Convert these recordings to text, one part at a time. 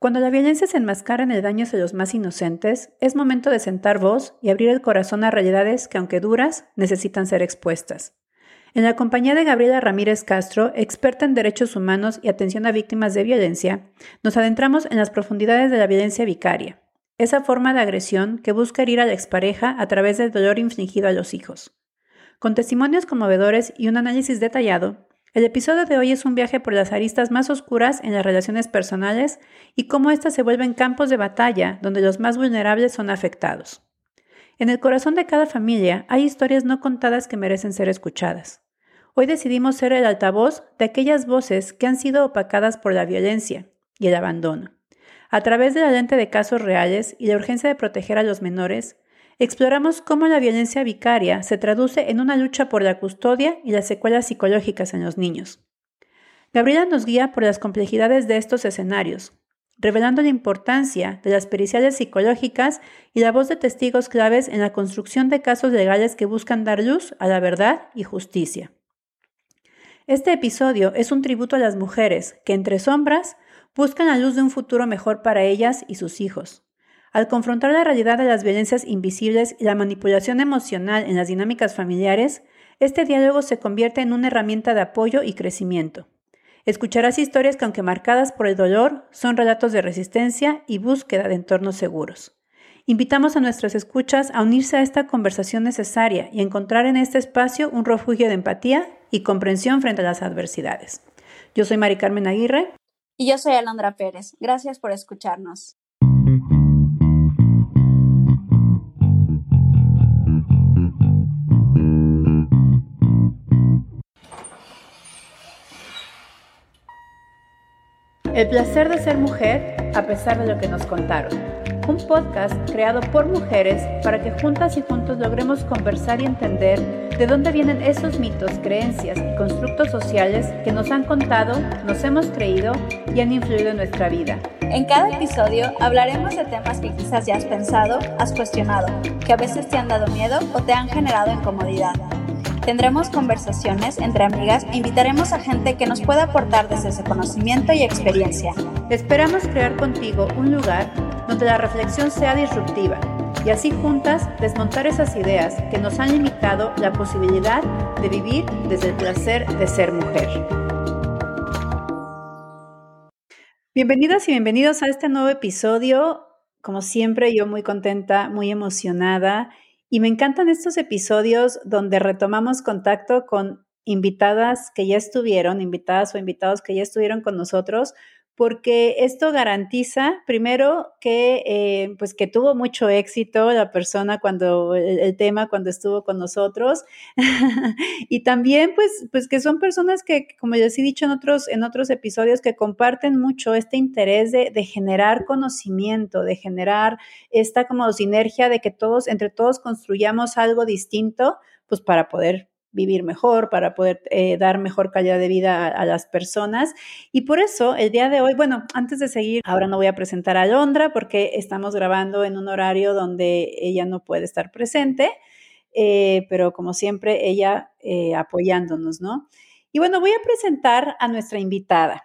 Cuando la violencia se enmascara en el daño hacia los más inocentes, es momento de sentar voz y abrir el corazón a realidades que, aunque duras, necesitan ser expuestas. En la compañía de Gabriela Ramírez Castro, experta en derechos humanos y atención a víctimas de violencia, nos adentramos en las profundidades de la violencia vicaria, esa forma de agresión que busca herir a la expareja a través del dolor infligido a los hijos. Con testimonios conmovedores y un análisis detallado, el episodio de hoy es un viaje por las aristas más oscuras en las relaciones personales y cómo éstas se vuelven campos de batalla donde los más vulnerables son afectados. En el corazón de cada familia hay historias no contadas que merecen ser escuchadas. Hoy decidimos ser el altavoz de aquellas voces que han sido opacadas por la violencia y el abandono. A través de la lente de casos reales y la urgencia de proteger a los menores, exploramos cómo la violencia vicaria se traduce en una lucha por la custodia y las secuelas psicológicas en los niños. Gabriela nos guía por las complejidades de estos escenarios, revelando la importancia de las periciales psicológicas y la voz de testigos claves en la construcción de casos legales que buscan dar luz a la verdad y justicia. Este episodio es un tributo a las mujeres que, entre sombras, buscan la luz de un futuro mejor para ellas y sus hijos. Al confrontar la realidad de las violencias invisibles y la manipulación emocional en las dinámicas familiares, este diálogo se convierte en una herramienta de apoyo y crecimiento. Escucharás historias que, aunque marcadas por el dolor, son relatos de resistencia y búsqueda de entornos seguros. Invitamos a nuestras escuchas a unirse a esta conversación necesaria y encontrar en este espacio un refugio de empatía y comprensión frente a las adversidades. Yo soy Mari Carmen Aguirre. Y yo soy Alondra Pérez. Gracias por escucharnos. El placer de ser mujer a pesar de lo que nos contaron. Un podcast creado por mujeres para que juntas y juntos logremos conversar y entender de dónde vienen esos mitos, creencias y constructos sociales que nos han contado, nos hemos creído y han influido en nuestra vida. En cada episodio hablaremos de temas que quizás ya has pensado, has cuestionado, que a veces te han dado miedo o te han generado incomodidad. Tendremos conversaciones entre amigas e invitaremos a gente que nos pueda aportar desde su conocimiento y experiencia. Esperamos crear contigo un lugar donde la reflexión sea disruptiva y así juntas desmontar esas ideas que nos han limitado la posibilidad de vivir desde el placer de ser mujer. Bienvenidas y bienvenidos a este nuevo episodio. Como siempre, yo muy contenta, muy emocionada y me encantan estos episodios donde retomamos contacto con invitadas que ya estuvieron, invitadas o invitados que ya estuvieron con nosotros, porque esto garantiza, primero, que, eh, pues que tuvo mucho éxito la persona cuando, el, tema cuando estuvo con nosotros, y también, pues, pues que son personas que, como les he dicho en otros, en otros episodios, que comparten mucho este interés de, de generar conocimiento, de generar esta como sinergia de que todos, entre todos construyamos algo distinto, pues para poder vivir mejor, para poder eh, dar mejor calidad de vida a, las personas. Y por eso el día de hoy, bueno, antes de seguir, ahora no voy a presentar a Londra porque estamos grabando en un horario donde ella no puede estar presente, eh, pero como siempre, ella eh, apoyándonos, ¿no? Y bueno, voy a presentar a nuestra invitada.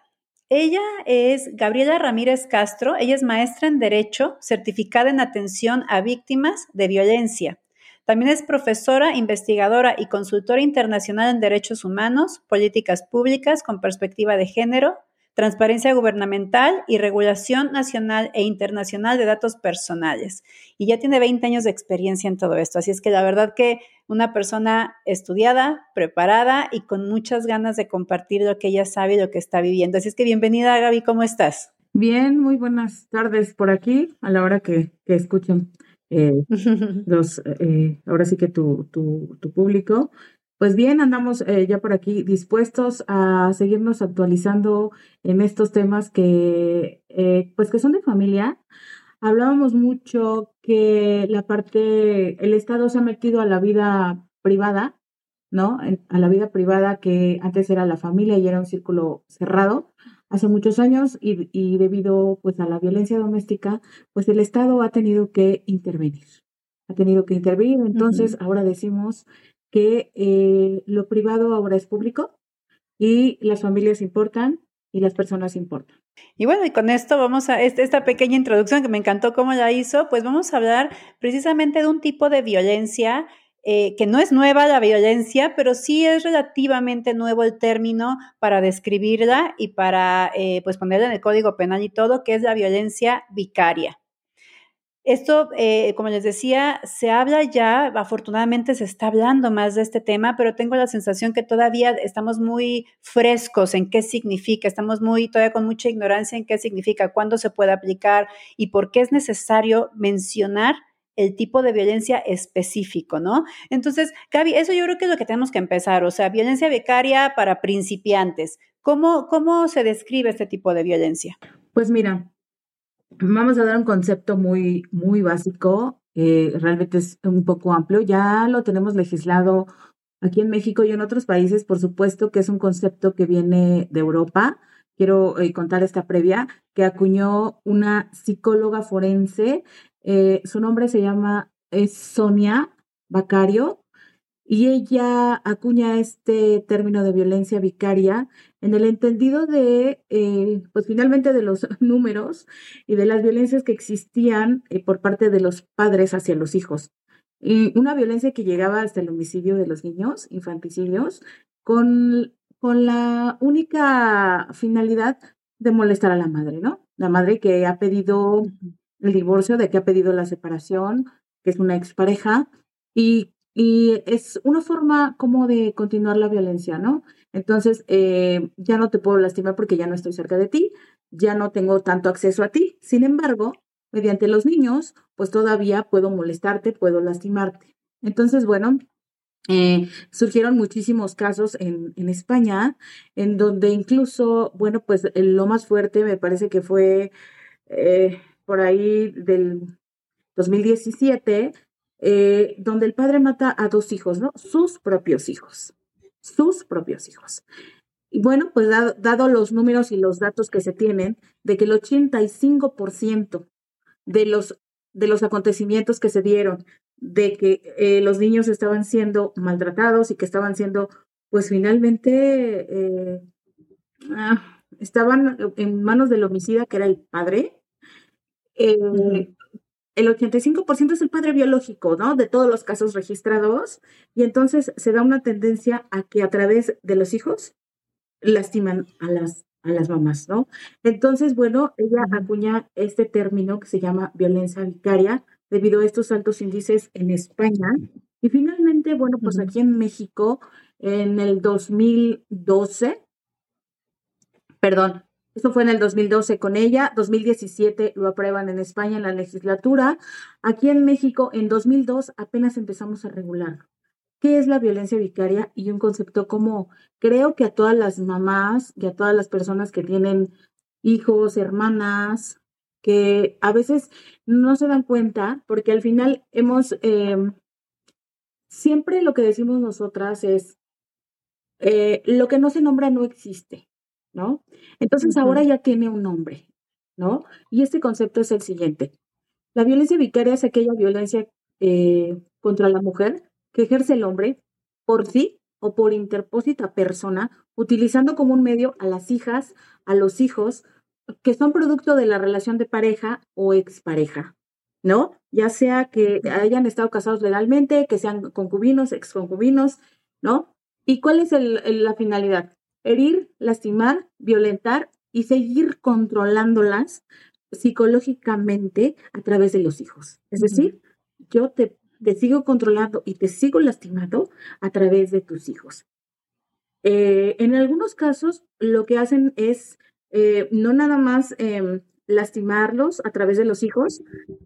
Ella es Gabriela Ramírez Castro, ella es maestra en Derecho, certificada en atención a víctimas de violencia. También es profesora, investigadora y consultora internacional en derechos humanos, políticas públicas con perspectiva de género, transparencia gubernamental y regulación nacional e internacional de datos personales. Y ya tiene 20 años de experiencia en todo esto. Así es que la verdad que una persona estudiada, preparada y con muchas ganas de compartir lo que ella sabe y lo que está viviendo. Así es que bienvenida, Gaby, ¿cómo estás? Bien, muy buenas tardes por aquí, a la hora que, que escuchen eh, los, eh, ahora sí que tu, tu, tu, público. Pues bien, andamos eh, ya por aquí dispuestos a seguirnos actualizando en estos temas que, pues que son de familia. Hablábamos mucho que la parte, el Estado se ha metido a la vida privada, ¿no? A la vida privada que antes era la familia y era un círculo cerrado hace muchos años y, y, debido pues a la violencia doméstica, pues el Estado ha tenido que intervenir, ha tenido que intervenir. Entonces ahora decimos que eh, lo privado ahora es público y las familias importan y las personas importan. Y bueno, y con esto vamos a este, esta pequeña introducción que me encantó cómo la hizo, pues vamos a hablar precisamente de un tipo de violencia eh, que no es nueva la violencia, pero sí es relativamente nuevo el término para describirla y para eh, pues ponerla en el código penal y todo, que es la violencia vicaria. Esto, eh, como les decía, se habla ya, afortunadamente se está hablando más de este tema, pero tengo la sensación que todavía estamos muy frescos en qué significa, estamos muy todavía con mucha ignorancia en qué significa, cuándo se puede aplicar y por qué es necesario mencionar el tipo de violencia específico, ¿no? Entonces, Gaby, eso yo creo que es lo que tenemos que empezar, o sea, violencia vicaria para principiantes. ¿Cómo, cómo se describe este tipo de violencia? Pues mira, Vamos a dar un concepto muy, muy básico, eh, realmente es un poco amplio. Ya lo tenemos legislado aquí en México y en otros países, por supuesto que es un concepto que viene de Europa. Quiero eh, contar esta previa que acuñó una psicóloga forense. Eh, su nombre se llama es Sonia Bacario y ella acuña este término de violencia vicaria en el entendido de, eh, pues finalmente de los números y de las violencias que existían eh, por parte de los padres hacia los hijos. Una violencia que llegaba hasta el homicidio de los niños, infanticidios, con, con la única finalidad de molestar a la madre, ¿no? La madre que ha pedido el divorcio, de que ha pedido la separación, que es una expareja, y y es una forma como de continuar la violencia, ¿no? Entonces, eh, ya no te puedo lastimar porque ya no estoy cerca de ti, ya no tengo tanto acceso a ti. Sin embargo, mediante los niños, pues todavía puedo molestarte, puedo lastimarte. Entonces, bueno, eh, surgieron muchísimos casos en, en, España, en donde incluso, bueno, pues lo más fuerte me parece que fue eh, por ahí del 2017, eh, donde el padre mata a dos hijos, ¿no? Sus propios hijos, sus propios hijos. Y bueno, pues dado, los números y los datos que se tienen, de que el 85% de los, de los acontecimientos que se dieron, de que eh, los niños estaban siendo maltratados y que estaban siendo, pues finalmente, eh, ah, estaban en manos del homicida, que era el padre, el 85% es el padre biológico, ¿no? De todos los casos registrados. Y entonces se da una tendencia a que a través de los hijos lastiman a las, a las mamás, ¿no? Entonces, bueno, ella acuña este término que se llama violencia vicaria debido a estos altos índices en España. Y finalmente, bueno, pues aquí en México, en el 2012, perdón, esto fue en el 2012 con ella, 2017 lo aprueban en España en la legislatura. Aquí en México, en 2002 apenas empezamos a regular. ¿Qué es la violencia vicaria? Y un concepto como creo que a todas las mamás y a todas las personas que tienen hijos, hermanas, que a veces no se dan cuenta, porque al final hemos, em, siempre lo que decimos nosotras es, eh, lo que no se nombra no existe. ¿No? Entonces ahora ya tiene un nombre, ¿no? Y este concepto es el siguiente. La violencia vicaria es aquella violencia eh, contra la mujer que ejerce el hombre por sí o por interpósita persona, utilizando como un medio a las hijas, a los hijos, que son producto de la relación de pareja o expareja, ¿no? Ya sea que hayan estado casados legalmente, que sean concubinos, exconcubinos, ¿no? ¿Y cuál es la finalidad? Herir, lastimar, violentar y seguir controlándolas psicológicamente a través de los hijos. Es decir, yo te, sigo controlando y te sigo lastimando a través de tus hijos. Eh, en algunos casos, lo que hacen es eh, no nada más em, lastimarlos a través de los hijos,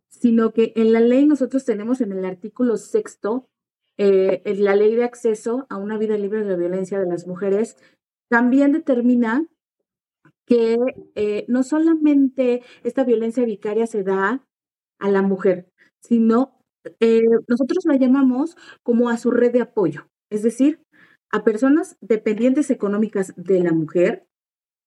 sino que en la ley nosotros tenemos en el artículo sexto eh, la ley de acceso a una vida libre de violencia de las mujeres también determina que eh, no solamente esta violencia vicaria se da a la mujer, sino eh, nosotros la llamamos como a su red de apoyo, es decir, a personas dependientes económicas de la mujer.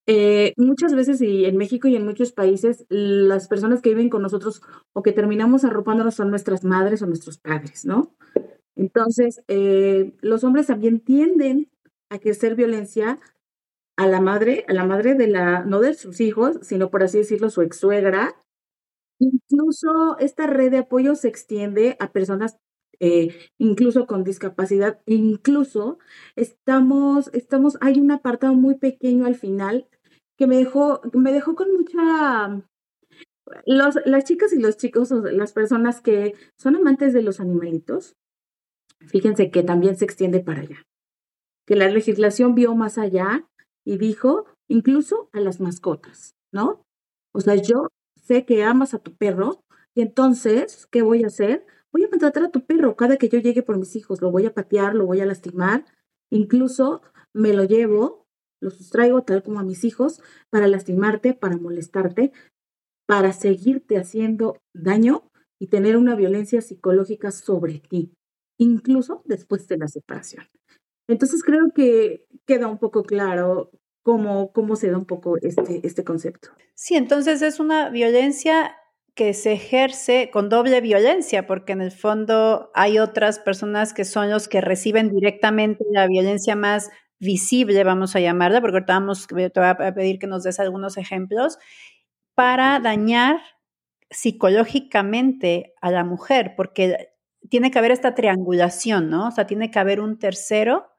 Eh, muchas veces y en México y en muchos países, las personas que viven con nosotros o que terminamos arropándonos son nuestras madres o nuestros padres, ¿no? Entonces, eh, los hombres también tienden a ejercer violencia a la madre, a la madre de la, no de sus hijos, sino por así decirlo, su ex suegra. Incluso esta red de apoyo se extiende a personas eh, incluso con discapacidad, incluso estamos, estamos, hay un apartado muy pequeño al final que me dejó, me dejó con mucha los, las chicas y los chicos, las personas que son amantes de los animalitos, fíjense que también se extiende para allá. Que la legislación vio más allá y dijo incluso a las mascotas, ¿no? O sea, yo sé que amas a tu perro y entonces, ¿qué voy a hacer? Voy a maltratar a tu perro cada que yo llegue por mis hijos, lo voy a patear, lo voy a lastimar, incluso me lo llevo, lo sustraigo tal como a mis hijos para lastimarte, para molestarte, para seguirte haciendo daño y tener una violencia psicológica sobre ti, incluso después de la separación. Entonces creo que queda un poco claro cómo, cómo se da un poco este, este concepto. Sí, entonces es una violencia que se ejerce con doble violencia, porque en el fondo hay otras personas que son los que reciben directamente la violencia más visible, vamos a llamarla, porque ahorita vamos, te voy a pedir que nos des algunos ejemplos, para dañar psicológicamente a la mujer, porque tiene que haber esta triangulación, ¿no? O sea, tiene que haber un tercero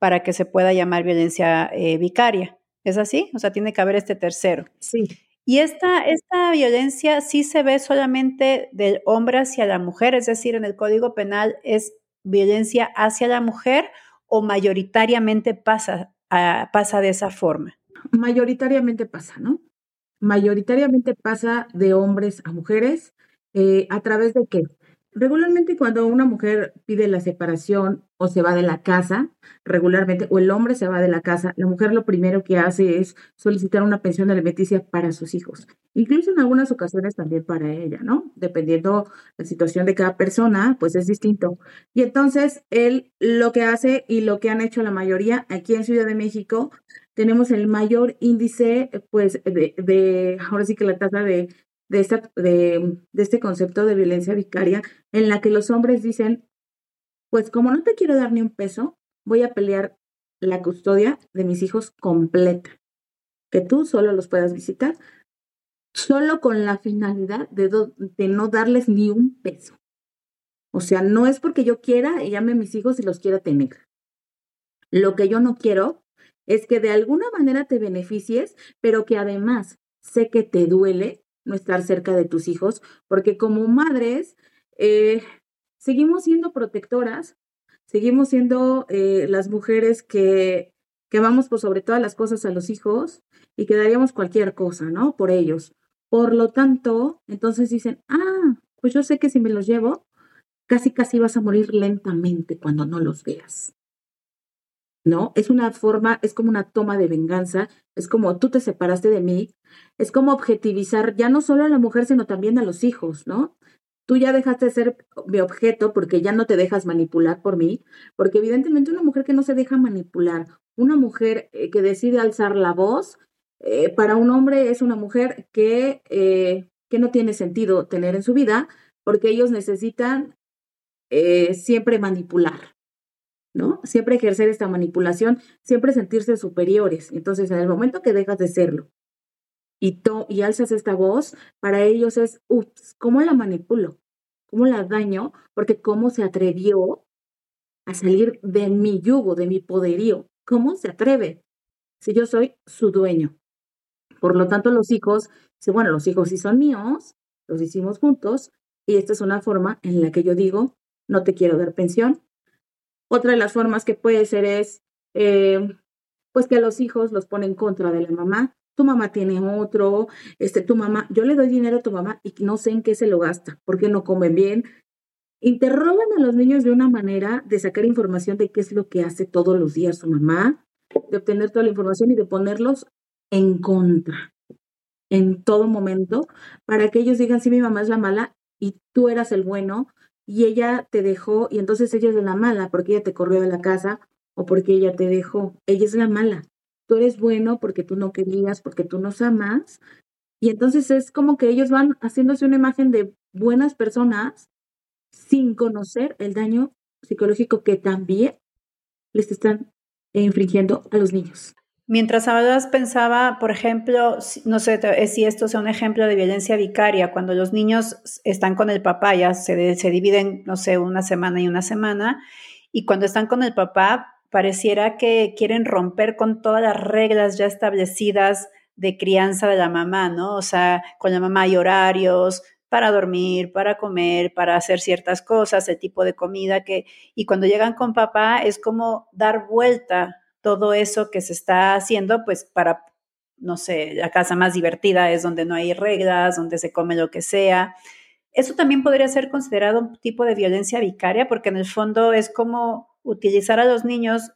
para que se pueda llamar violencia eh, vicaria. ¿Es así? O sea, tiene que haber este tercero. Sí. Y esta, esta violencia sí se ve solamente del hombre hacia la mujer, es decir, en el Código Penal es violencia hacia la mujer o mayoritariamente pasa, pasa de esa forma. Mayoritariamente pasa, ¿no? mayoritariamente pasa de hombres a mujeres. Eh, ¿A través de qué? Regularmente cuando una mujer pide la separación o se va de la casa, regularmente, o el hombre se va de la casa, la mujer lo primero que hace es solicitar una pensión alimenticia para sus hijos, incluso en algunas ocasiones también para ella, ¿no? Dependiendo la situación de cada persona, pues es distinto. Y entonces él lo que hace y lo que han hecho la mayoría aquí en Ciudad de México, tenemos el mayor índice, pues, de, de ahora sí que la tasa de de, esta, de, este concepto de violencia vicaria en la que los hombres dicen, pues como no te quiero dar ni un peso, voy a pelear la custodia de mis hijos completa, que tú solo los puedas visitar, solo con la finalidad de, de no darles ni un peso. O sea, no es porque yo quiera y llame a mis hijos y los quiera tener. Lo que yo no quiero es que de alguna manera te beneficies, pero que además sé que te duele no estar cerca de tus hijos, porque como madres eh, seguimos siendo protectoras, seguimos siendo eh, las mujeres que, que amamos por sobre todas las cosas a los hijos y que daríamos cualquier cosa, ¿no? Por ellos. Por lo tanto, entonces dicen, ah, pues yo sé que si me los llevo, casi casi vas a morir lentamente cuando no los veas. ¿No? Es una forma, es como una toma de venganza, es como tú te separaste de mí, es como objetivizar ya no solo a la mujer, sino también a los hijos, ¿no? Tú ya dejaste de ser mi objeto porque ya no te dejas manipular por mí, porque evidentemente una mujer que no se deja manipular, una mujer eh, que decide alzar la voz, eh, para un hombre es una mujer que, eh, que no tiene sentido tener en su vida, porque ellos necesitan siempre manipular, ¿no? Siempre ejercer esta manipulación, siempre sentirse superiores. Entonces, en el momento que dejas de serlo y, y alzas esta voz, para ellos es, ups, ¿cómo la manipulo? ¿Cómo la daño? Porque cómo se atrevió a salir de mi yugo, de mi poderío. ¿Cómo se atreve? Si yo soy su dueño. Por lo tanto, los hijos, bueno, los hijos sí son míos, los hicimos juntos, y esta es una forma en la que yo digo, no te quiero dar pensión, otra de las formas que puede ser es, eh, pues que los hijos los ponen contra de la mamá. Tu mamá tiene otro, este, tu mamá, yo le doy dinero a tu mamá y no sé en qué se lo gasta, porque no comen bien. Interrogan a los niños de una manera de sacar información de qué es lo que hace todos los días su mamá, de obtener toda la información y de ponerlos en contra en todo momento para que ellos digan, sí, mi mamá es la mala y tú eras el bueno, y ella te dejó y entonces ella es la mala porque ella te corrió de la casa o porque ella te dejó. Ella es la mala. Tú eres bueno porque tú no querías, porque tú nos amas. Y entonces es como que ellos van haciéndose una imagen de buenas personas sin conocer el daño psicológico que también les están infringiendo a los niños. Mientras hablabas pensaba, por ejemplo, no sé eh, si esto sea un ejemplo de violencia vicaria, cuando los niños están con el papá, ya se, se dividen, no sé, una semana y una semana, y cuando están con el papá, pareciera que quieren romper con todas las reglas ya establecidas de crianza de la mamá, ¿no? O sea, con la mamá hay horarios para dormir, para comer, para hacer ciertas cosas, el tipo de comida que, y cuando llegan con papá es como dar vuelta todo eso que se está haciendo, pues para, no sé, la casa más divertida es donde no hay reglas, donde se come lo que sea. Eso también podría ser considerado un tipo de violencia vicaria, porque en el fondo es como utilizar a los niños,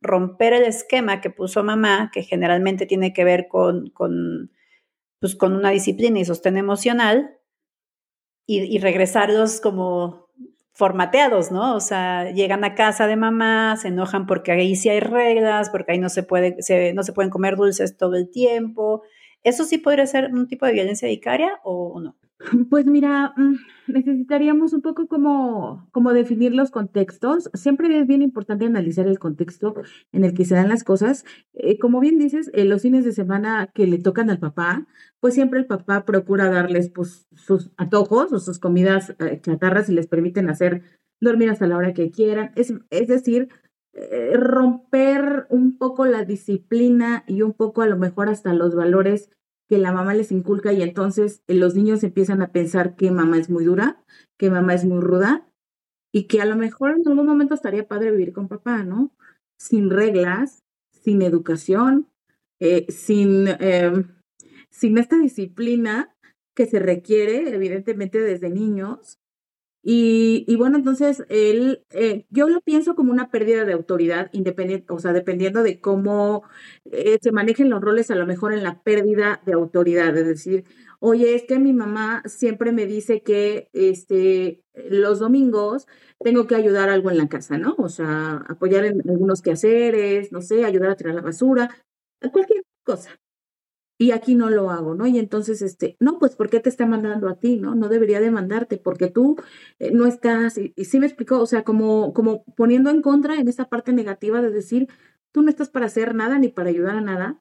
romper el esquema que puso mamá, que generalmente tiene que ver con, con, pues, con una disciplina y sostén emocional, y, y regresarlos como formateados, ¿no? O sea, llegan a casa de mamá, se enojan porque ahí sí hay reglas, porque ahí no se, puede, no se pueden comer dulces todo el tiempo. ¿Eso sí podría ser un tipo de violencia vicaria o no? Pues mira, mm, necesitaríamos un poco como, como definir los contextos. Siempre es bien importante analizar el contexto en el que se dan las cosas. Eh, como bien dices, en los fines de semana que le tocan al papá, pues siempre el papá procura darles pues, sus atojos o sus comidas eh, chatarras y les permiten hacer dormir hasta la hora que quieran. Es, es decir, eh, romper un poco la disciplina y un poco a lo mejor hasta los valores que la mamá les inculca y entonces eh, los niños empiezan a pensar que mamá es muy dura, que mamá es muy ruda y que a lo mejor en algún momento estaría padre vivir con papá, ¿no? Sin reglas, sin educación, eh, sin, em, sin esta disciplina que se requiere evidentemente desde niños y, bueno, entonces él, eh, yo lo pienso como una pérdida de autoridad independiente, o sea, dependiendo de cómo eh, se manejen los roles, a lo mejor en la pérdida de autoridad, es decir, oye, es que mi mamá siempre me dice que este, los domingos tengo que ayudar algo en la casa, ¿no? O sea, apoyar en algunos quehaceres, no sé, ayudar a tirar la basura, cualquier cosa y aquí no lo hago, ¿no? Y entonces, este, no, pues, ¿por qué te está mandando a ti, no? No debería de mandarte porque tú eh, no estás, y, sí me explicó, o sea, como, como poniendo en contra en esa parte negativa de decir, tú no estás para hacer nada ni para ayudar a nada,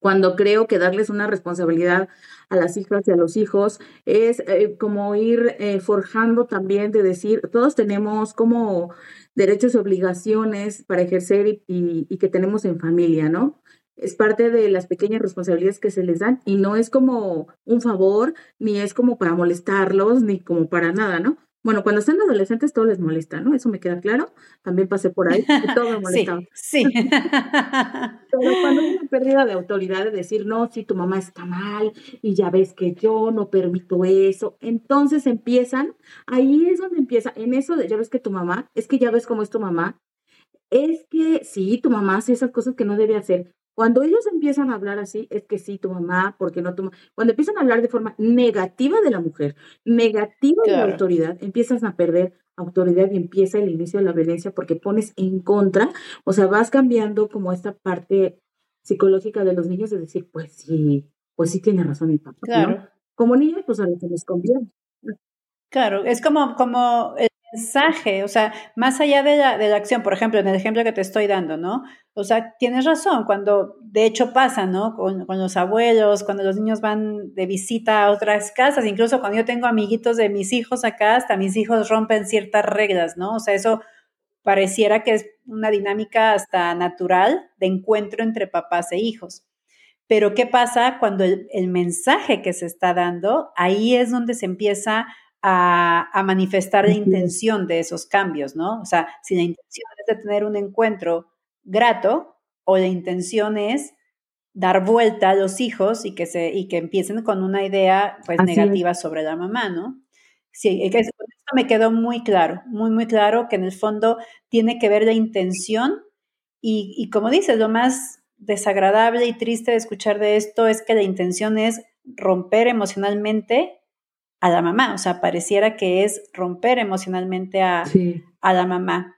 cuando creo que darles una responsabilidad a las hijas y a los hijos es eh, como ir eh, forjando también de decir, todos tenemos como derechos y obligaciones para ejercer y, y que tenemos en familia, ¿no? Es parte de las pequeñas responsabilidades que se les dan y no es como un favor, ni es como para molestarlos, ni como para nada, ¿no? Bueno, cuando están adolescentes todo les molesta, ¿no? Eso me queda claro. También pasé por ahí y todo me molestaba. Sí, sí. Pero cuando hay una pérdida de autoridad de decir, no, si tu mamá está mal y ya ves que yo no permito eso, entonces empiezan, ahí es donde empieza, en eso de ya ves que tu mamá, es que ya ves cómo es tu mamá, es que sí, tu mamá hace esas cosas que no debe hacer. Cuando ellos empiezan a hablar así, es que sí, tu mamá, porque no tu Cuando empiezan a hablar de forma negativa de la mujer, negativa de la autoridad, empiezas a perder autoridad y empieza el inicio de la violencia porque pones en contra, o sea, vas cambiando como esta parte psicológica de los niños de decir, pues sí, pues sí tiene razón mi papá. Claro. Como niños, pues a lo que les conviene. Claro, es como, como mensaje, o sea, más allá de la, de la acción, por ejemplo, en el ejemplo que te estoy dando, ¿no? O sea, tienes razón, cuando de hecho pasa, ¿no? Con, los abuelos, cuando los niños van de visita a otras casas, incluso cuando yo tengo amiguitos de mis hijos acá, hasta mis hijos rompen ciertas reglas, ¿no? O sea, eso pareciera que es una dinámica hasta natural de encuentro entre papás e hijos. Pero ¿qué pasa cuando el, el mensaje que se está dando, ahí es donde se empieza a, manifestar la intención de esos cambios, ¿no? O sea, si la intención es de tener un encuentro grato o la intención es dar vuelta a los hijos y que, se, y que empiecen con una idea pues negativa sobre la mamá, ¿no? Sí, esto me quedó muy claro, muy, muy claro que en el fondo tiene que ver la intención y, y como dices, lo más desagradable y triste de escuchar de esto es que la intención es romper emocionalmente a la mamá, o sea, pareciera que es romper emocionalmente a, a la mamá.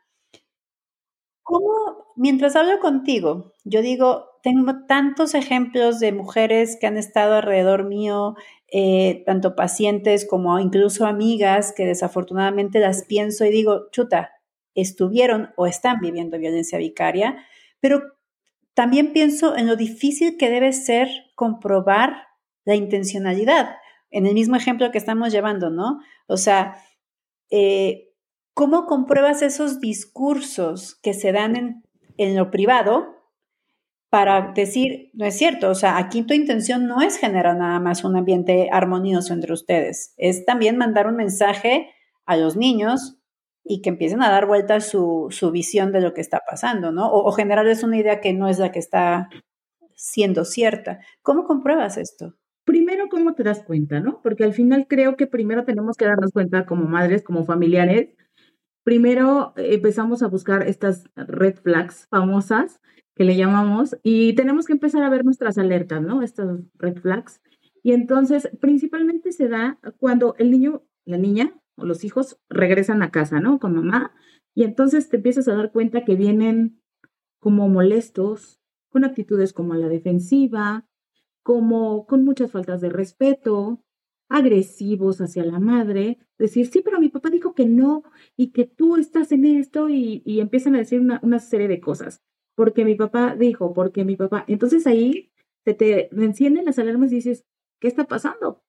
¿Cómo, mientras hablo contigo, yo digo, tengo tantos ejemplos de mujeres que han estado alrededor mío, eh, tanto pacientes como incluso amigas, que desafortunadamente las pienso y digo, chuta, estuvieron o están viviendo violencia vicaria, pero también pienso en lo difícil que debe ser comprobar la intencionalidad, en el mismo ejemplo que estamos llevando, ¿no? O sea, eh, ¿cómo compruebas esos discursos que se dan en, en lo privado para decir, no es cierto, o sea, aquí tu intención no es generar nada más un ambiente armonioso entre ustedes, es también mandar un mensaje a los niños y que empiecen a dar vuelta su, su visión de lo que está pasando, ¿no? O, o, generarles una idea que no es la que está siendo cierta. ¿Cómo compruebas esto? Primero, ¿cómo te das cuenta, no? Porque al final creo que primero tenemos que darnos cuenta como madres, como familiares. Primero eh, empezamos a buscar estas red flags famosas que le llamamos y tenemos que empezar a ver nuestras alertas, ¿no? Estas red flags. Y entonces, principalmente se da cuando el niño, la niña, o los hijos regresan a casa, ¿no? Con mamá. Y entonces te empiezas a dar cuenta que vienen como molestos, con actitudes como la defensiva, como con muchas faltas de respeto, agresivos hacia la madre, decir, sí, pero mi papá dijo que no y que tú estás en esto y, y empiezan a decir una, una, serie de cosas, porque mi papá dijo, porque mi papá, entonces ahí se te encienden las alarmas y dices, ¿qué está pasando?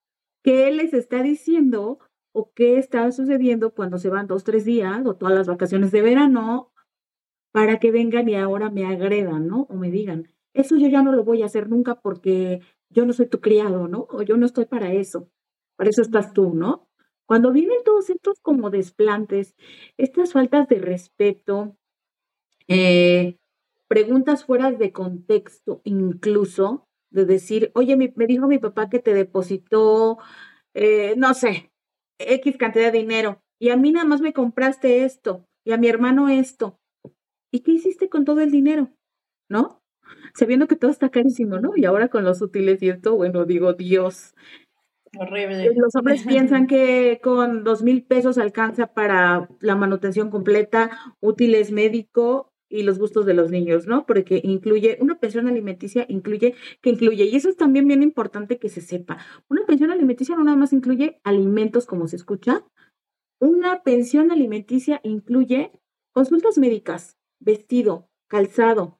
¿Qué les está diciendo o qué está sucediendo cuando se van dos, tres días o todas las vacaciones de verano para que vengan y ahora me agredan, ¿no? O me digan, eso yo ya no lo voy a hacer nunca porque yo no soy tu criado, ¿no? O yo no estoy para eso. Para eso estás tú, ¿no? Cuando vienen todos estos como desplantes, estas faltas de respeto, eh, preguntas fuera de contexto, incluso de decir, oye, me, dijo mi papá que te depositó, eh, no sé, X cantidad de dinero y a mí nada más me compraste esto y a mi hermano esto. ¿Y qué hiciste con todo el dinero? ¿No? Sabiendo que todo está carísimo, ¿no? Y ahora con los útiles y esto, bueno, digo, Dios. Horrible. Los hombres piensan que con dos mil pesos alcanza para la manutención completa, útiles médico y los gustos de los niños, ¿no? Porque incluye, una pensión alimenticia incluye, que incluye, y eso es también bien importante que se sepa, una pensión alimenticia no nada más incluye alimentos como se escucha, una pensión alimenticia incluye consultas médicas, vestido, calzado,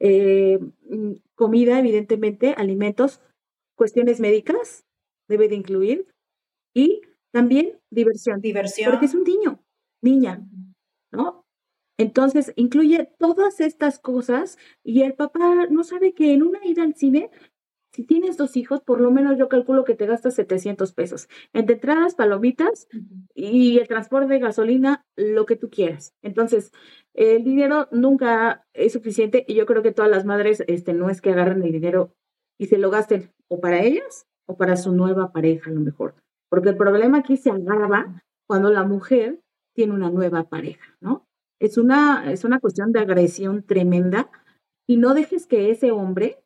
eh, mm, comida, evidentemente, alimentos, cuestiones médicas, debe de incluir, y también diversión. Diversión. Porque es un niño, niña, ¿no? Entonces, incluye todas estas cosas y el papá no sabe que en una ida al cine, si tienes dos hijos, por lo menos yo calculo que te gastas 700 pesos. Entre entradas, palomitas y el transporte de gasolina, lo que tú quieras. Entonces, el dinero nunca es suficiente y yo creo que todas las madres este, no es que agarren el dinero y se lo gasten o para ellas o para su nueva pareja, a lo mejor. Porque el problema aquí se agrava cuando la mujer tiene una nueva pareja, ¿no? Es una, es una cuestión de agresión tremenda y no dejes que ese hombre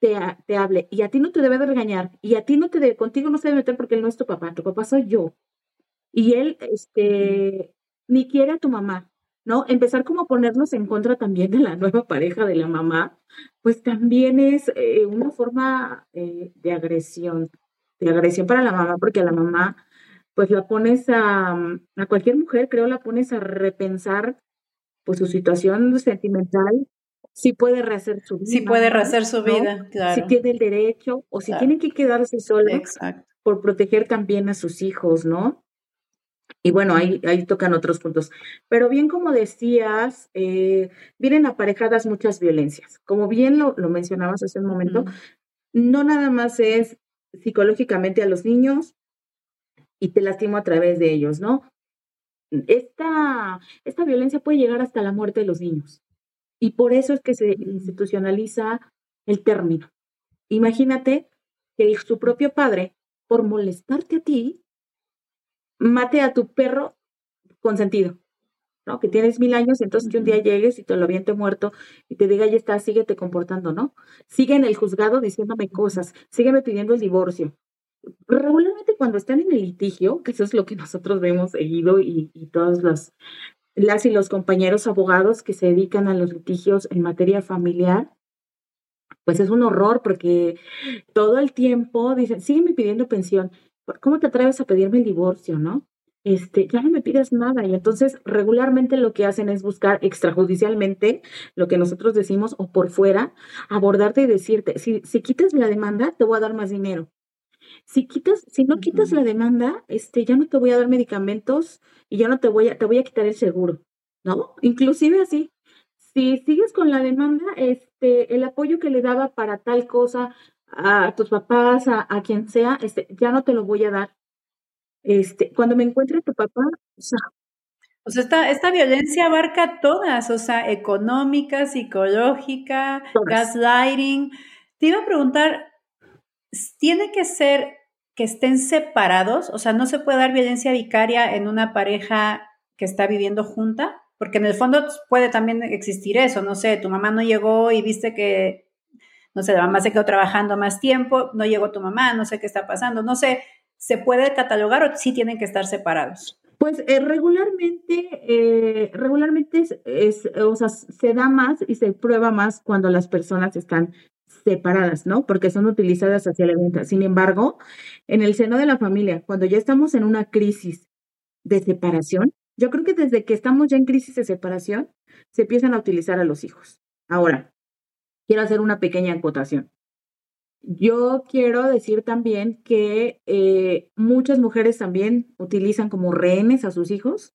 te, te, hable y a ti no te debe de regañar y a ti no te debe, contigo no se debe meter porque él no es tu papá, tu papá soy yo. Y él, este, ni quiere a tu mamá, ¿no? Empezar como a ponernos en contra también de la nueva pareja de la mamá, pues también es eh, una forma eh, de agresión, de agresión para la mamá, porque a la mamá pues la pones a, a cualquier mujer, creo, la pones a repensar pues su situación sentimental, si puede rehacer su vida. Si puede rehacer su vida, ¿no? claro. Si tiene el derecho o si Claro. tiene que quedarse sola Exacto. por proteger también a sus hijos, ¿no? Y bueno, ahí, ahí tocan otros puntos. Pero bien como decías, eh, vienen aparejadas muchas violencias. Como bien lo, lo mencionabas hace un momento, no nada más es psicológicamente a los niños y te lastimo a través de ellos, ¿no? Esta, esta violencia puede llegar hasta la muerte de los niños. Y por eso es que se institucionaliza el término. Imagínate que su propio padre, por molestarte a ti, mate a tu perro consentido, ¿no? Que tienes mil años, entonces que un día llegues y te lo aviente muerto y te diga, ya está, síguete comportando, ¿no? Sigue en el juzgado diciéndome cosas, sígueme pidiendo el divorcio. Regularmente cuando están en el litigio, que eso es lo que nosotros vemos seguido y, y todas las, las y los compañeros abogados que se dedican a los litigios en materia familiar, pues es un horror porque todo el tiempo dicen, sígueme pidiendo pensión. ¿Cómo te atreves a pedirme el divorcio, no? este, ya no me pidas nada. Y entonces regularmente lo que hacen es buscar extrajudicialmente lo que nosotros decimos o por fuera, abordarte y decirte, si, si quitas la demanda, te voy a dar más dinero. Si quitas, si no quitas la demanda, este, ya no te voy a dar medicamentos y ya no te voy a, te voy a quitar el seguro, ¿no? Inclusive así. Si sigues con la demanda, este, el apoyo que le daba para tal cosa a tus papás, a, a quien sea, este, ya no te lo voy a dar este, cuando me encuentre tu papá, o sea, o sea, esta, esta violencia abarca todas, o sea, económica, psicológica, gaslighting. Te iba a preguntar, ¿tiene que ser que estén separados? O sea, ¿no se puede dar violencia vicaria en una pareja que está viviendo junta? Porque en el fondo puede también existir eso, no sé, tu mamá no llegó y viste que, no sé, la mamá se quedó trabajando más tiempo, no llegó tu mamá, no sé qué está pasando, no sé, ¿se puede catalogar o sí tienen que estar separados? Pues eh, regularmente, eh, regularmente es, o sea, se da más y se prueba más cuando las personas están separadas, ¿no? Porque son utilizadas hacia la venta. Sin embargo, en el seno de la familia, cuando ya estamos en una crisis de separación, yo creo que desde que estamos ya en crisis de separación, se empiezan a utilizar a los hijos. Ahora, quiero hacer una pequeña acotación. Yo quiero decir también que eh, muchas mujeres también utilizan como rehenes a sus hijos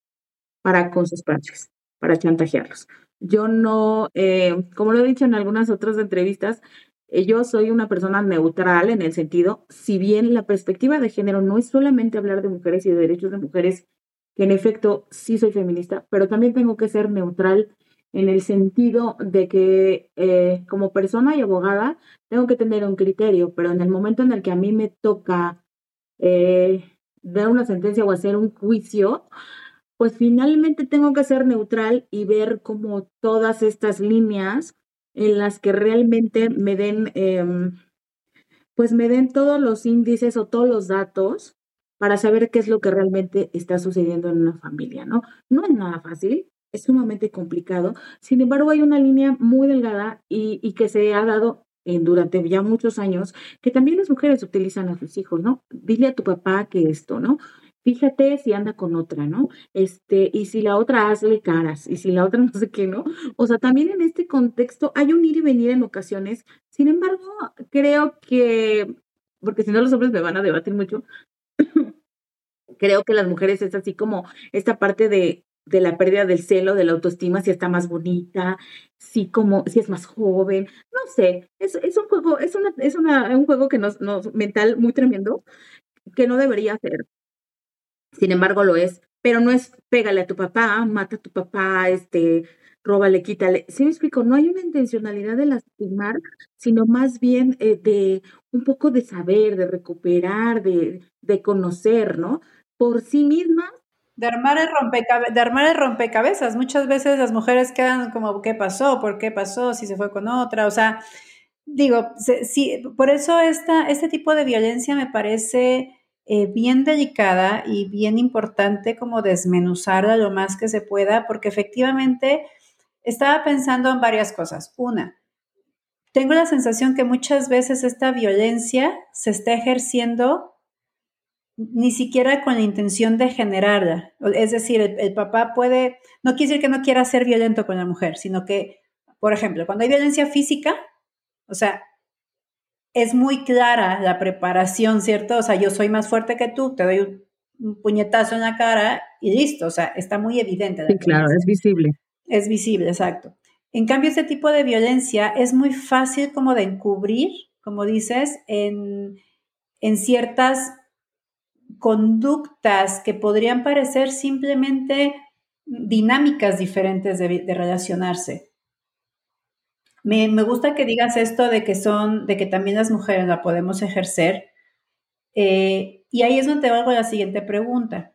para con sus padres, para chantajearlos. Yo no, eh, como lo he dicho en algunas otras entrevistas, yo soy una persona neutral en el sentido, si bien la perspectiva de género no es solamente hablar de mujeres y de derechos de mujeres, que en efecto sí soy feminista, pero también tengo que ser neutral en el sentido de que eh, como persona y abogada tengo que tener un criterio, pero en el momento en el que a mí me toca eh, dar una sentencia o hacer un juicio, pues finalmente tengo que ser neutral y ver como todas estas líneas en las que realmente me den, em, pues me den todos los índices o todos los datos para saber qué es lo que realmente está sucediendo en una familia, ¿no? No es nada fácil, es sumamente complicado. Sin embargo, hay una línea muy delgada y, que se ha dado en, durante ya muchos años, que también las mujeres utilizan a sus hijos, ¿no? Dile a tu papá que esto, ¿no? Fíjate si anda con otra, ¿no? Este, y si la otra hazle caras, y si la otra no sé qué, ¿no? O sea, también en este contexto hay un ir y venir en ocasiones. Sin embargo, creo que, porque si no los hombres me van a debatir mucho, creo que las mujeres es así como esta parte de de la pérdida del celo, de la autoestima, si está más bonita, si como, si es más joven, no sé, es, es un juego, es una, es una, un juego que nos, nos, mental muy tremendo, que no debería ser. Sin embargo, lo es, pero no es pégale a tu papá, mata a tu papá, este, róbale, quítale. Sí me explico, no hay una intencionalidad de lastimar, sino más bien eh, de un poco de saber, de recuperar, de, de conocer, ¿no? Por sí mismas de armar, el de armar el rompecabezas. Muchas veces las mujeres quedan como, ¿qué pasó? ¿Por qué pasó? Si se fue con otra. O sea, digo, sí, por eso esta, este tipo de violencia me parece eh, bien delicada y bien importante como desmenuzarla lo más que se pueda, porque efectivamente estaba pensando en varias cosas. Una, tengo la sensación que muchas veces esta violencia se está ejerciendo ni siquiera con la intención de generarla. Es decir, el, papá puede, no quiere decir que no quiera ser violento con la mujer, sino que, por ejemplo, cuando hay violencia física, o sea, es muy clara la preparación, ¿cierto? O sea, yo soy más fuerte que tú, te doy un, puñetazo en la cara y listo, o sea, está muy evidente. Sí, claro, es visible. Es visible, exacto. En cambio, este tipo de violencia es muy fácil como de encubrir, como dices, en, en ciertas conductas que podrían parecer simplemente dinámicas diferentes de, relacionarse. Me, gusta que digas esto de que son, de que también las mujeres la podemos ejercer. Eh, y ahí es donde hago la siguiente pregunta.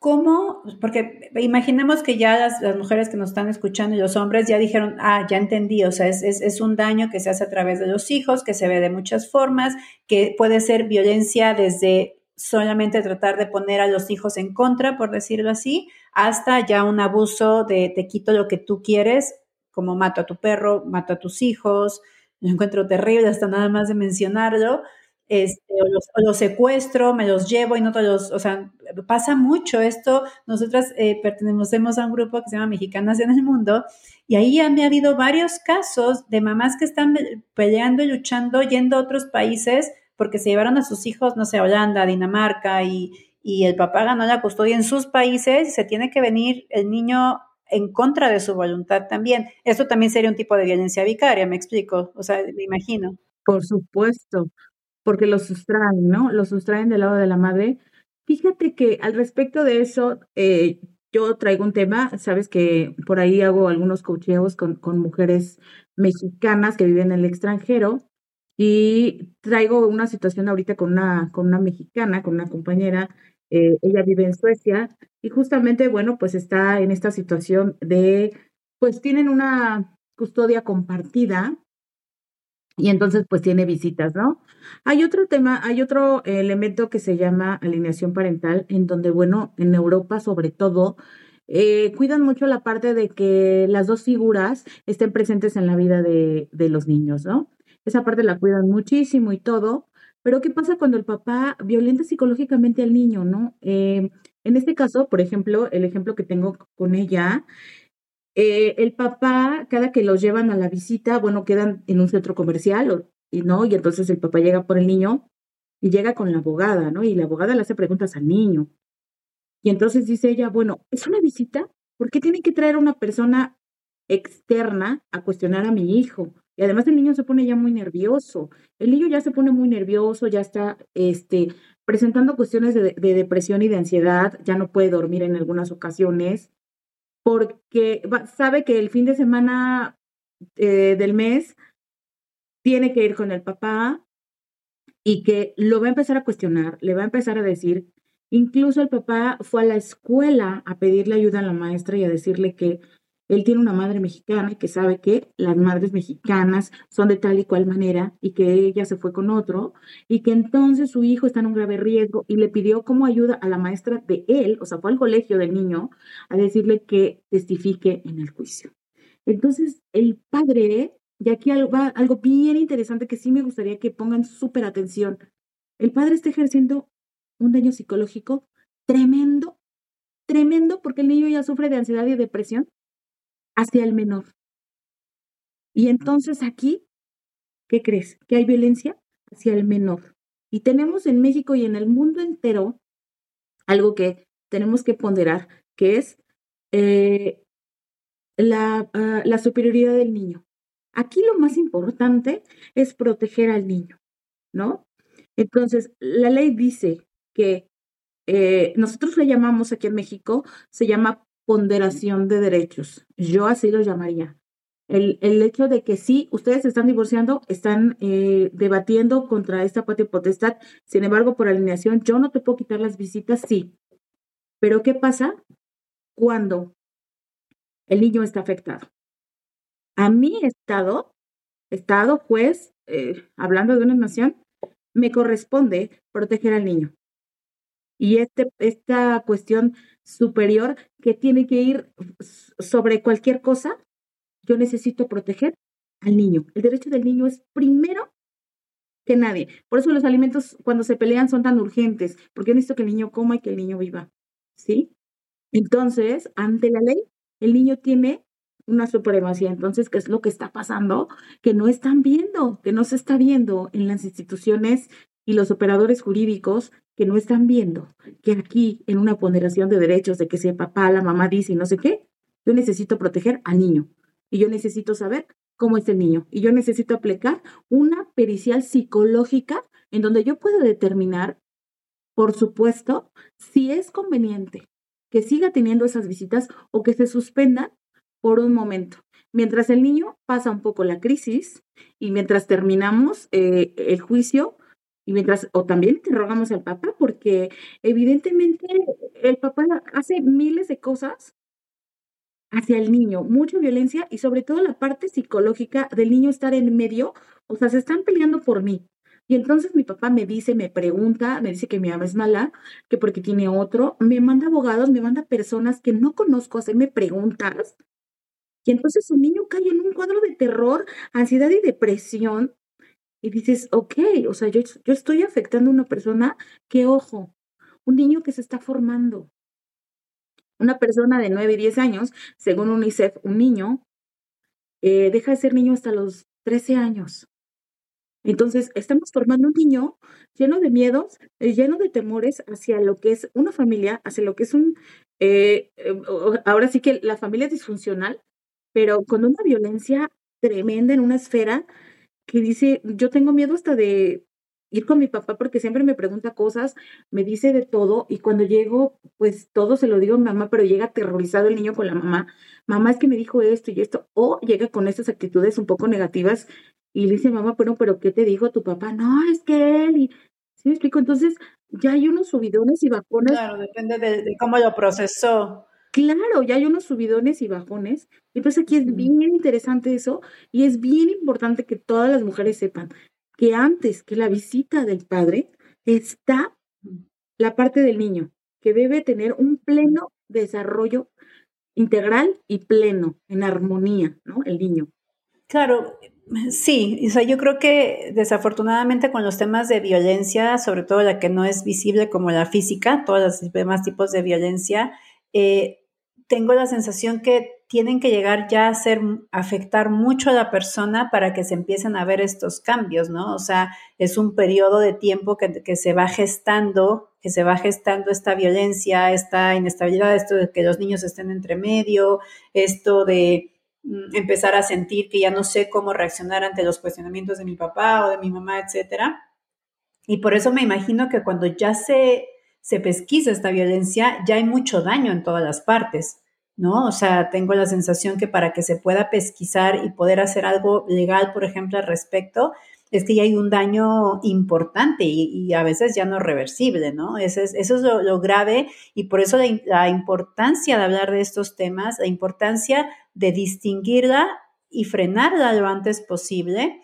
¿Cómo? Porque imaginemos que ya las, mujeres que nos están escuchando y los hombres ya dijeron, ah, ya entendí, o sea, es, es, un daño que se hace a través de los hijos, que se ve de muchas formas, que puede ser violencia desde solamente tratar de poner a los hijos en contra, por decirlo así, hasta ya un abuso de te quito lo que tú quieres, como mato a tu perro, mato a tus hijos, lo encuentro terrible hasta nada más de mencionarlo. este, o, los, secuestro, me los llevo y no todos, o sea, pasa mucho esto. Nosotras eh, pertenecemos a un grupo que se llama Mexicanas en el Mundo y ahí ya me ha habido varios casos de mamás que están peleando y luchando, yendo a otros países porque se llevaron a sus hijos, no sé, a Holanda, Dinamarca y, y el papá ganó la custodia en sus países y se tiene que venir el niño en contra de su voluntad también. Esto también sería un tipo de violencia vicaria, me explico, o sea, me imagino. Por supuesto, porque lo sustraen, ¿no? Lo sustraen del lado de la madre. Fíjate que al respecto de eso, eh, yo traigo un tema, sabes que por ahí hago algunos cocheos con, con mujeres mexicanas que viven en el extranjero y traigo una situación ahorita con una, con una mexicana, con una compañera, eh, ella vive en Suecia y justamente, bueno, pues está en esta situación de, pues tienen una custodia compartida y entonces pues tiene visitas, ¿no? Hay otro tema, hay otro elemento que se llama alineación parental, en donde, bueno, en Europa sobre todo, eh, cuidan mucho la parte de que las dos figuras estén presentes en la vida de, de los niños, ¿no? Esa parte la cuidan muchísimo y todo, pero ¿qué pasa cuando el papá violenta psicológicamente al niño, ¿no? Eh, en este caso, por ejemplo, el ejemplo que tengo con ella, eh, el papá, cada que los llevan a la visita, bueno, quedan en un centro comercial, y no, y entonces el papá llega por el niño y llega con la abogada, ¿no? Y la abogada le hace preguntas al niño. Y entonces dice ella, bueno, ¿es una visita? ¿Por qué tiene que traer a una persona externa a cuestionar a mi hijo? Y además el niño se pone ya muy nervioso. El niño ya se pone muy nervioso, ya está este, presentando cuestiones de, depresión y de ansiedad, ya no puede dormir en algunas ocasiones, porque sabe que el fin de semana eh, del mes tiene que ir con el papá y que lo va a empezar a cuestionar, le va a empezar a decir, incluso el papá fue a la escuela a pedirle ayuda a la maestra y a decirle que él tiene una madre mexicana que sabe que las madres mexicanas son de tal y cual manera y que ella se fue con otro y que entonces su hijo está en un grave riesgo y le pidió como ayuda a la maestra de él, o sea, fue al colegio del niño a decirle que testifique en el juicio. Entonces, el padre, y aquí algo, algo bien interesante que sí me gustaría que pongan súper atención, el padre está ejerciendo un daño psicológico tremendo, tremendo porque el niño ya sufre de ansiedad y depresión hacia el menor. Y entonces aquí, ¿qué crees? Que hay violencia hacia el menor. Y tenemos en México y en el mundo entero algo que tenemos que ponderar, que es eh, la, ah, la superioridad del niño. Aquí lo más importante es proteger al niño, ¿no? Entonces, la ley dice que eh, nosotros le llamamos aquí en México, se llama ponderación de derechos. Yo así lo llamaría. El, el hecho de que sí, ustedes están divorciando, están eh, debatiendo contra esta patria potestad, sin embargo, por alineación, yo no te puedo quitar las visitas, sí. Pero ¿qué pasa cuando el niño está afectado? A mi estado, estado, juez, eh, hablando de una nación, me corresponde proteger al niño. Y este, esta cuestión superior que tiene que ir sobre cualquier cosa, yo necesito proteger al niño. El derecho del niño es primero que nadie. Por eso los alimentos cuando se pelean son tan urgentes, porque yo necesito que el niño coma y que el niño viva. ¿Sí? Entonces, ante la ley, el niño tiene una supremacía. Entonces, ¿qué es lo que está pasando? Que no están viendo, que no se está viendo en las instituciones y los operadores jurídicos que no están viendo que aquí, en una ponderación de derechos, de que si el papá, la mamá dice y no sé qué, yo necesito proteger al niño y yo necesito saber cómo es el niño y yo necesito aplicar una pericial psicológica en donde yo pueda determinar, por supuesto, si es conveniente que siga teniendo esas visitas o que se suspenda por un momento. Mientras el niño pasa un poco la crisis y mientras terminamos eh, el juicio, y mientras, o también interrogamos al papá, porque evidentemente el papá hace miles de cosas hacia el niño, mucha violencia y sobre todo la parte psicológica del niño estar en medio, o sea, se están peleando por mí. Y entonces mi papá me dice, me pregunta, me dice que mi mamá es mala, que porque tiene otro, me manda abogados, me manda personas que no conozco a hacerme preguntas. Y entonces el niño cae en un cuadro de terror, ansiedad y depresión Y dices, ok, o sea, yo, yo estoy afectando a una persona que, ojo, un niño que se está formando. Una persona de 9 y 10 años, según UNICEF, un niño eh, deja de ser niño hasta los 13 años. Entonces, estamos formando un niño lleno de miedos, eh, lleno de temores hacia lo que es una familia, hacia lo que es un, eh, ahora sí que la familia es disfuncional, pero con una violencia tremenda en una esfera que dice, yo tengo miedo hasta de ir con mi papá porque siempre me pregunta cosas, me dice de todo y cuando llego, pues todo se lo digo a mi mamá, pero llega aterrorizado el niño con la mamá, mamá es que me dijo esto y esto, o llega con estas actitudes un poco negativas y le dice, mamá, pero, pero ¿qué te dijo tu papá? No, es que él, y ¿sí me explico? Entonces ya hay unos subidones y bajones. Claro, depende de cómo lo procesó. Claro, ya hay unos subidones y bajones. Entonces aquí es bien interesante eso y es bien importante que todas las mujeres sepan que antes que la visita del padre está la parte del niño, que debe tener un pleno desarrollo integral y pleno, en armonía, ¿no? El niño. Claro, sí, o sea, yo creo que desafortunadamente con los temas de violencia, sobre todo la que no es visible como la física, todos los demás tipos de violencia, eh, tengo la sensación que tienen que llegar ya a ser, afectar mucho a la persona para que se empiecen a ver estos cambios, ¿no? O sea, es un periodo de tiempo que, que se va gestando, que se va gestando esta violencia, esta inestabilidad, esto de que los niños estén entre medio, esto de mm, empezar a sentir que ya no sé cómo reaccionar ante los cuestionamientos de mi papá o de mi mamá, etcétera. Y por eso me imagino que cuando ya se se pesquisa esta violencia, ya hay mucho daño en todas las partes, ¿no? O sea, tengo la sensación que para que se pueda pesquisar y poder hacer algo legal, por ejemplo, al respecto, es que ya hay un daño importante y, a veces ya no reversible, ¿no? Eso es, lo, grave y por eso la, la, importancia de hablar de estos temas, la importancia de distinguirla y frenarla lo antes posible.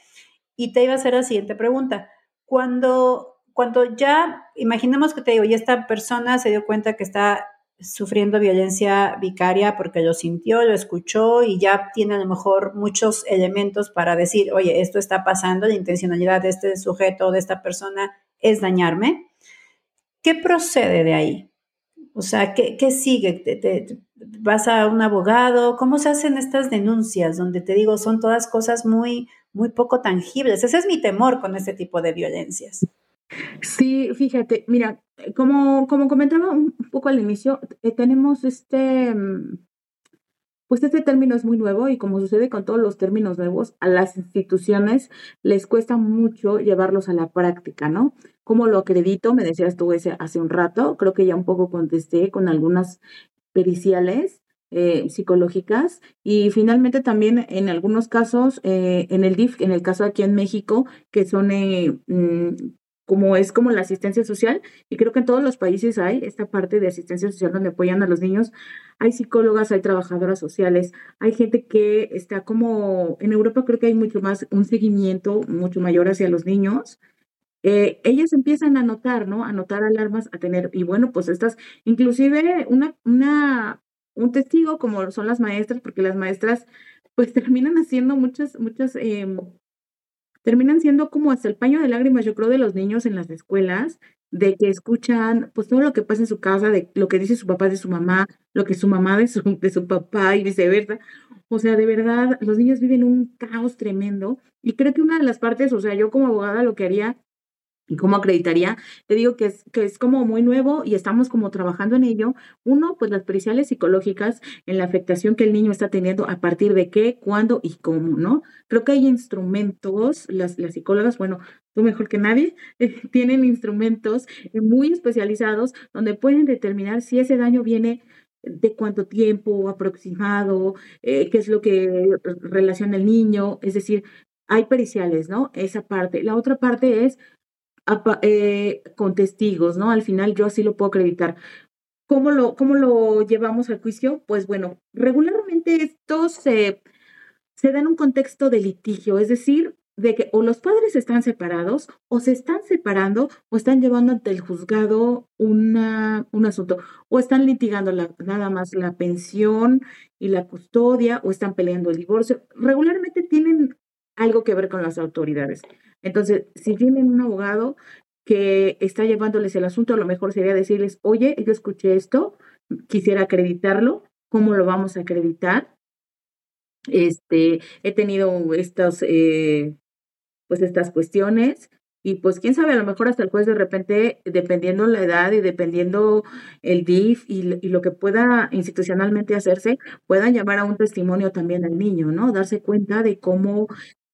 Y te iba a hacer la siguiente pregunta. Cuando cuando ya, imaginemos que te digo, y esta persona se dio cuenta que está sufriendo violencia vicaria porque lo sintió, lo escuchó y ya tiene a lo mejor muchos elementos para decir, oye, esto está pasando, la intencionalidad de este sujeto o de esta persona es dañarme. ¿Qué procede de ahí? O sea, ¿qué, sigue? ¿Te, vas a un abogado? ¿Cómo se hacen estas denuncias? Donde te digo, son todas cosas muy, muy poco tangibles. Ese es mi temor con este tipo de violencias. Sí, fíjate, mira, eh, como, como comentaba un poco al inicio, eh, tenemos este, mm, pues este término es muy nuevo y como sucede con todos los términos nuevos, a las instituciones les cuesta mucho llevarlos a la práctica, ¿no? ¿Cómo lo acredito? Me decías tú ese hace un rato, creo que ya un poco contesté con algunas periciales. Eh, psicológicas y finalmente también en algunos casos en el DIF, en el caso aquí en México, que son mm, como es como la asistencia social, y creo que en todos los países hay esta parte de asistencia social donde apoyan a los niños. Hay psicólogas, hay trabajadoras sociales, hay gente que está como, en Europa creo que hay mucho más, un seguimiento mucho mayor hacia los niños. Eh, ellas empiezan a notar, ¿no? A notar alarmas, a tener, y bueno, pues estas, inclusive una, una, un testigo como son las maestras, porque las maestras pues terminan haciendo muchas, muchas eh, terminan siendo como hasta el paño de lágrimas, yo creo, de los niños en las escuelas, de que escuchan pues todo lo que pasa en su casa, de lo que dice su papá de su mamá, lo que su mamá de su, de su papá y viceversa. O sea, de verdad, los niños viven un caos tremendo. Y creo que una de las partes, o sea, yo como abogada lo que haría ¿Y cómo acreditaría? Te digo que es, que es como muy nuevo y estamos como trabajando en ello. Uno, pues las periciales psicológicas en la afectación que el niño está teniendo a partir de qué, cuándo y cómo, ¿no? Creo que hay instrumentos, las, las psicólogas, bueno, tú mejor que nadie, tienen instrumentos muy especializados donde pueden determinar si ese daño viene de cuánto tiempo aproximado, eh, qué es lo que relaciona el niño, es decir, hay periciales, ¿no? Esa parte. La otra parte es eh, con testigos, ¿no? Al final yo así lo puedo acreditar. ¿Cómo lo, cómo lo llevamos al juicio? Pues bueno, regularmente esto se, se da en un contexto de litigio, es decir, de que o los padres están separados o se están separando o están llevando ante el juzgado una, un asunto o están litigando nada más la pensión y la custodia o están peleando el divorcio. Regularmente tienen algo que ver con las autoridades. Entonces, si tienen un abogado que está llevándoles el asunto, lo mejor sería decirles, oye, yo escuché esto, quisiera acreditarlo, ¿cómo lo vamos a acreditar? Este, he tenido estas, eh, pues estas cuestiones, y pues quién sabe, a lo mejor hasta el juez de repente, dependiendo la edad y dependiendo el DIF y, y, lo que pueda institucionalmente hacerse, puedan llamar a un testimonio también al niño, ¿no? Darse cuenta de cómo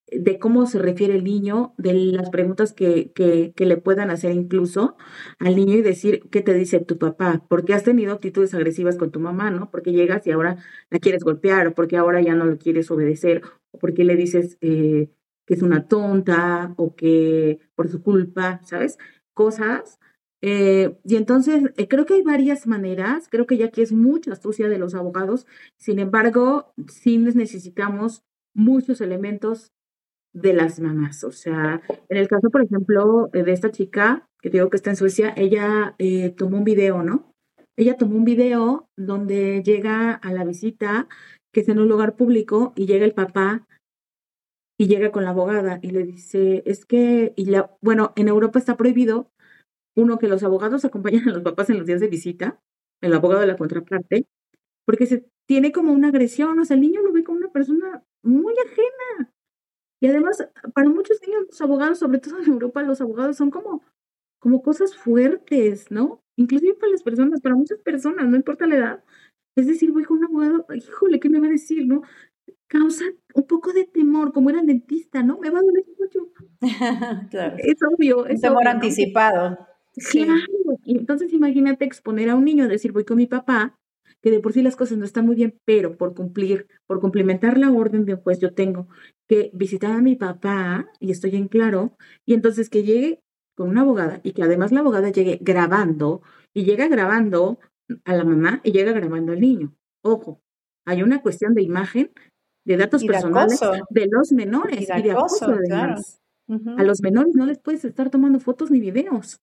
de cómo se refiere el niño, de las preguntas que, que, que, le puedan hacer incluso al niño y decir, ¿qué te dice tu papá? Porque has tenido actitudes agresivas con tu mamá, ¿no? Porque llegas y ahora la quieres golpear, o porque ahora ya no lo quieres obedecer, o porque le dices eh, que es una tonta, o que por su culpa, ¿sabes? Cosas. Eh, y entonces, eh, creo que hay varias maneras, creo que ya que es mucha astucia de los abogados, sin embargo, sí necesitamos muchos elementos de las mamás. O sea, en el caso, por ejemplo, de esta chica que digo que está en Suecia, ella eh, tomó un video, ¿no? Ella tomó un video donde llega a la visita, que es en un lugar público, y llega el papá y llega con la abogada y le dice, es que, y la, bueno, en Europa está prohibido, uno, que los abogados acompañan a los papás en los días de visita, el abogado de la contraparte, porque se tiene como una agresión, o sea, el niño lo ve como una persona muy ajena, y además, para muchos niños, los abogados, sobre todo en Europa, los abogados son como, como cosas fuertes, ¿no? Inclusive para las personas, para muchas personas, no importa la edad. Es decir, voy con un abogado, híjole, ¿qué me va a decir, no? Causa un poco de temor, como era el dentista, ¿no? Me va a doler mucho. claro. Es obvio. Es temor obvio, anticipado. Claro. Y entonces imagínate exponer a un niño, decir, voy con mi papá, que de por sí las cosas no están muy bien, pero por cumplir, por cumplimentar la orden de un juez, yo tengo que visitar a mi papá y estoy en claro, y entonces que llegue con una abogada y que además la abogada llegue grabando y llega grabando a la mamá y llega grabando al niño. Ojo, hay una cuestión de imagen, de datos de personales acoso. de los menores Y de y de acoso, claro. A los menores no les puedes estar tomando fotos ni videos,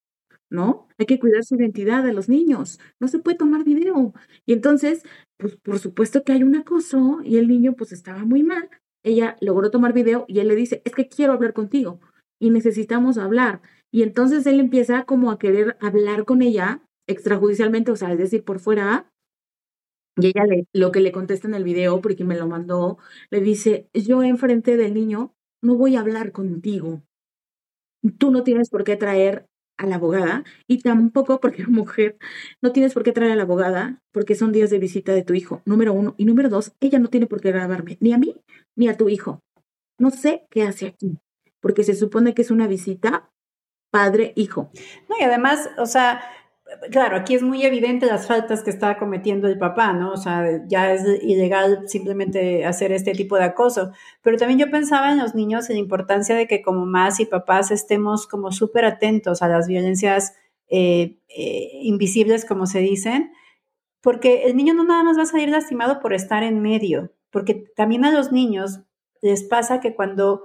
¿no? Hay que cuidar su identidad de los niños. No se puede tomar video. Y entonces, pues por supuesto que hay un acoso y el niño pues estaba muy mal. Ella logró tomar video y él le dice, es que quiero hablar contigo y necesitamos hablar. Y entonces él empieza como a querer hablar con ella extrajudicialmente, o sea, es decir, por fuera. Y ella le, lo que le contesta en el video, porque me lo mandó, le dice, yo enfrente del niño no voy a hablar contigo. Tú no tienes por qué traer a la abogada y tampoco porque mujer no tienes por qué traer a la abogada porque son días de visita de tu hijo, número uno. Y número dos, ella no tiene por qué grabarme, ni a mí ni a tu hijo. No sé qué hace aquí, porque se supone que es una visita padre-hijo. No, y además, o sea, claro, aquí es muy evidente las faltas que está cometiendo el papá, ¿no? O sea, ya es ilegal simplemente hacer este tipo de acoso. Pero también yo pensaba en los niños en la importancia de que como más y papás estemos como súper atentos a las violencias eh, eh, invisibles, como se dicen, porque el niño no nada más va a salir lastimado por estar en medio, porque también a los niños les pasa que cuando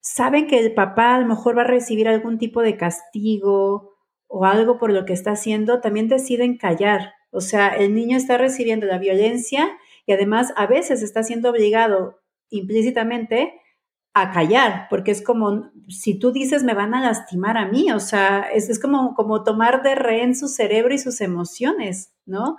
saben que el papá a lo mejor va a recibir algún tipo de castigo o algo por lo que está haciendo, también deciden callar. O sea, el niño está recibiendo la violencia y además a veces está siendo obligado implícitamente a callar, porque es como, si tú dices me van a lastimar a mí, o sea, es, es como, como tomar de rehén su cerebro y sus emociones, ¿no?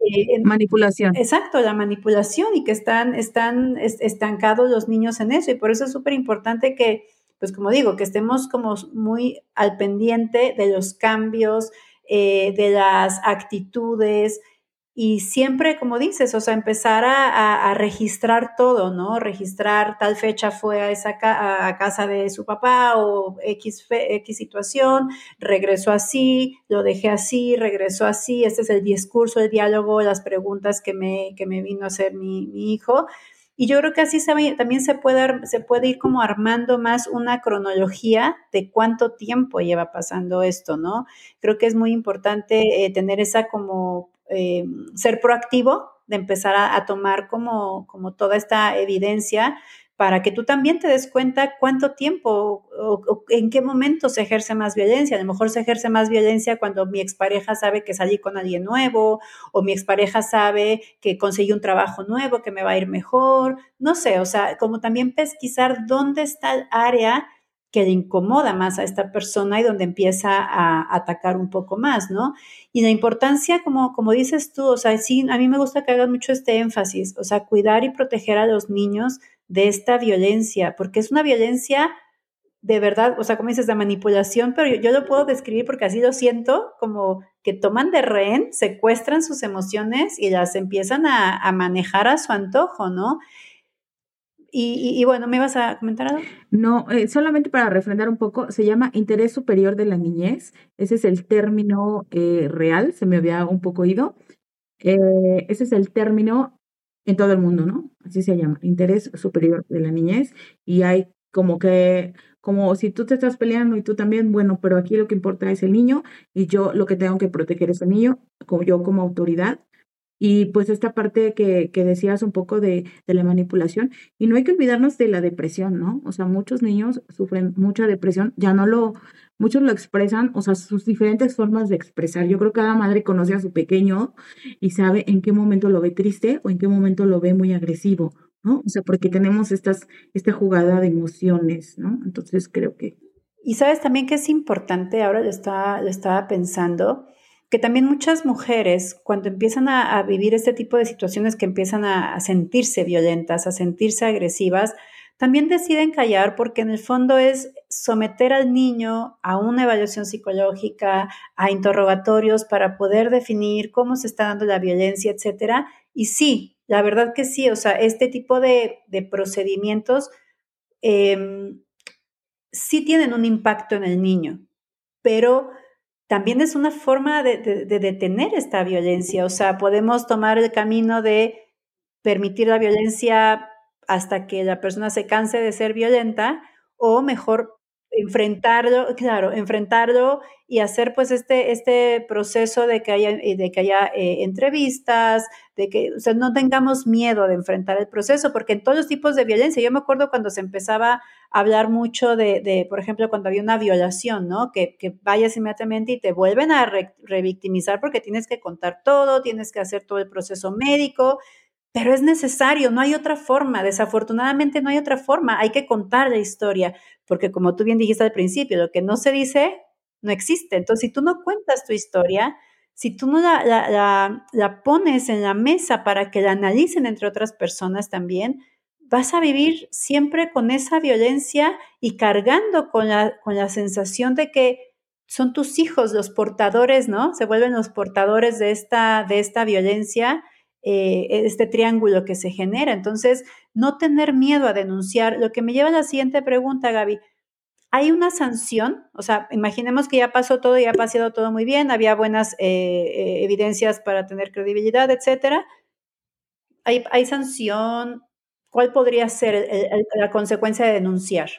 Eh, Manipulación. Exacto, la manipulación y que están, están estancados los niños en eso y por eso es súper importante que, pues como digo, que estemos como muy al pendiente de los cambios, eh, de las actitudes y siempre, como dices, o sea, empezar a, registrar todo, ¿no? Registrar tal fecha fue a esa a casa de su papá o X, X situación, regresó así, lo dejé así, regresó así, este es el discurso, el diálogo, las preguntas que me, que me vino a hacer mi hijo. Y yo creo que así se, también se puede, se puede ir como armando más una cronología de cuánto tiempo lleva pasando esto, ¿no? Creo que es muy importante eh, tener esa como eh, ser proactivo, de empezar a, a tomar como, como, toda esta evidencia para que tú también te des cuenta cuánto tiempo o, en qué momento se ejerce más violencia. A lo mejor se ejerce más violencia cuando mi expareja sabe que salí con alguien nuevo o mi expareja sabe que conseguí un trabajo nuevo, que me va a ir mejor. No sé, o sea, como también pesquisar dónde está el área que le incomoda más a esta persona y donde empieza a atacar un poco más, ¿no? Y la importancia, como, como dices tú, o sea, sí, a mí me gusta que hagas mucho este énfasis, o sea, cuidar y proteger a los niños de esta violencia, porque es una violencia de verdad, o sea, como dices, de manipulación, pero yo, lo puedo describir porque así lo siento, como que toman de rehén, secuestran sus emociones y las empiezan a, a manejar a su antojo, ¿no? Y, bueno, ¿me ibas a comentar algo? No, eh, solamente para refrendar un poco, se llama interés superior de la niñez. Ese es el término eh, real, se me había un poco ido. Eh, ese es el término en todo el mundo, ¿no? Así se llama, interés superior de la niñez. Y hay como que, como si tú te estás peleando y tú también, bueno, pero aquí lo que importa es el niño y yo lo que tengo que proteger es el niño, como yo como autoridad. Y pues esta parte que, que decías un poco de, de, la manipulación, y no hay que olvidarnos de la depresión, ¿no? O sea, muchos niños sufren mucha depresión, ya no lo, muchos lo expresan, o sea, sus diferentes formas de expresar. Yo creo que cada madre conoce a su pequeño y sabe en qué momento lo ve triste o en qué momento lo ve muy agresivo, ¿no? O sea, porque tenemos estas, esta jugada de emociones, ¿no? Entonces creo que... Y sabes también que es importante, ahora lo estaba, lo estaba pensando, que también muchas mujeres, cuando empiezan a, vivir este tipo de situaciones que empiezan a, sentirse violentas, a sentirse agresivas, también deciden callar porque en el fondo es someter al niño a una evaluación psicológica, a interrogatorios para poder definir cómo se está dando la violencia, etcétera. Y sí, la verdad que sí, o sea, este tipo de, procedimientos em, sí tienen un impacto en el niño, pero también es una forma de, detener esta violencia. O sea, podemos tomar el camino de permitir la violencia hasta que la persona se canse de ser violenta o mejor enfrentarlo, claro, enfrentarlo y hacer pues este, este proceso de que haya, eh, de que haya eh, entrevistas, de que no tengamos miedo de enfrentar el proceso, porque en todos los tipos de violencia, yo me acuerdo cuando se empezaba a hablar mucho de, por ejemplo, cuando había una violación, ¿no? Que vayas inmediatamente y te vuelven a revictimizar porque tienes que contar todo, tienes que hacer todo el proceso médico, pero es necesario, no hay otra forma, desafortunadamente no hay otra forma, hay que contar la historia, porque como tú bien dijiste al principio, lo que no se dice no existe. Entonces, si tú no cuentas tu historia, si tú no la, pones en la mesa para que la analicen entre otras personas también, vas a vivir siempre con esa violencia y cargando con la, con la sensación de que son tus hijos los portadores, ¿no? Se vuelven los portadores de esta, de esta violencia eh, este triángulo que se genera. Entonces, no tener miedo a denunciar. Lo que me lleva a la siguiente pregunta, Gaby. ¿Hay una sanción? O sea, imaginemos que ya pasó todo, ya ha pasado todo muy bien, había buenas eh, eh, evidencias para tener credibilidad, etcétera. ¿Hay, ¿Hay, sanción? ¿Cuál podría ser la consecuencia de denunciar?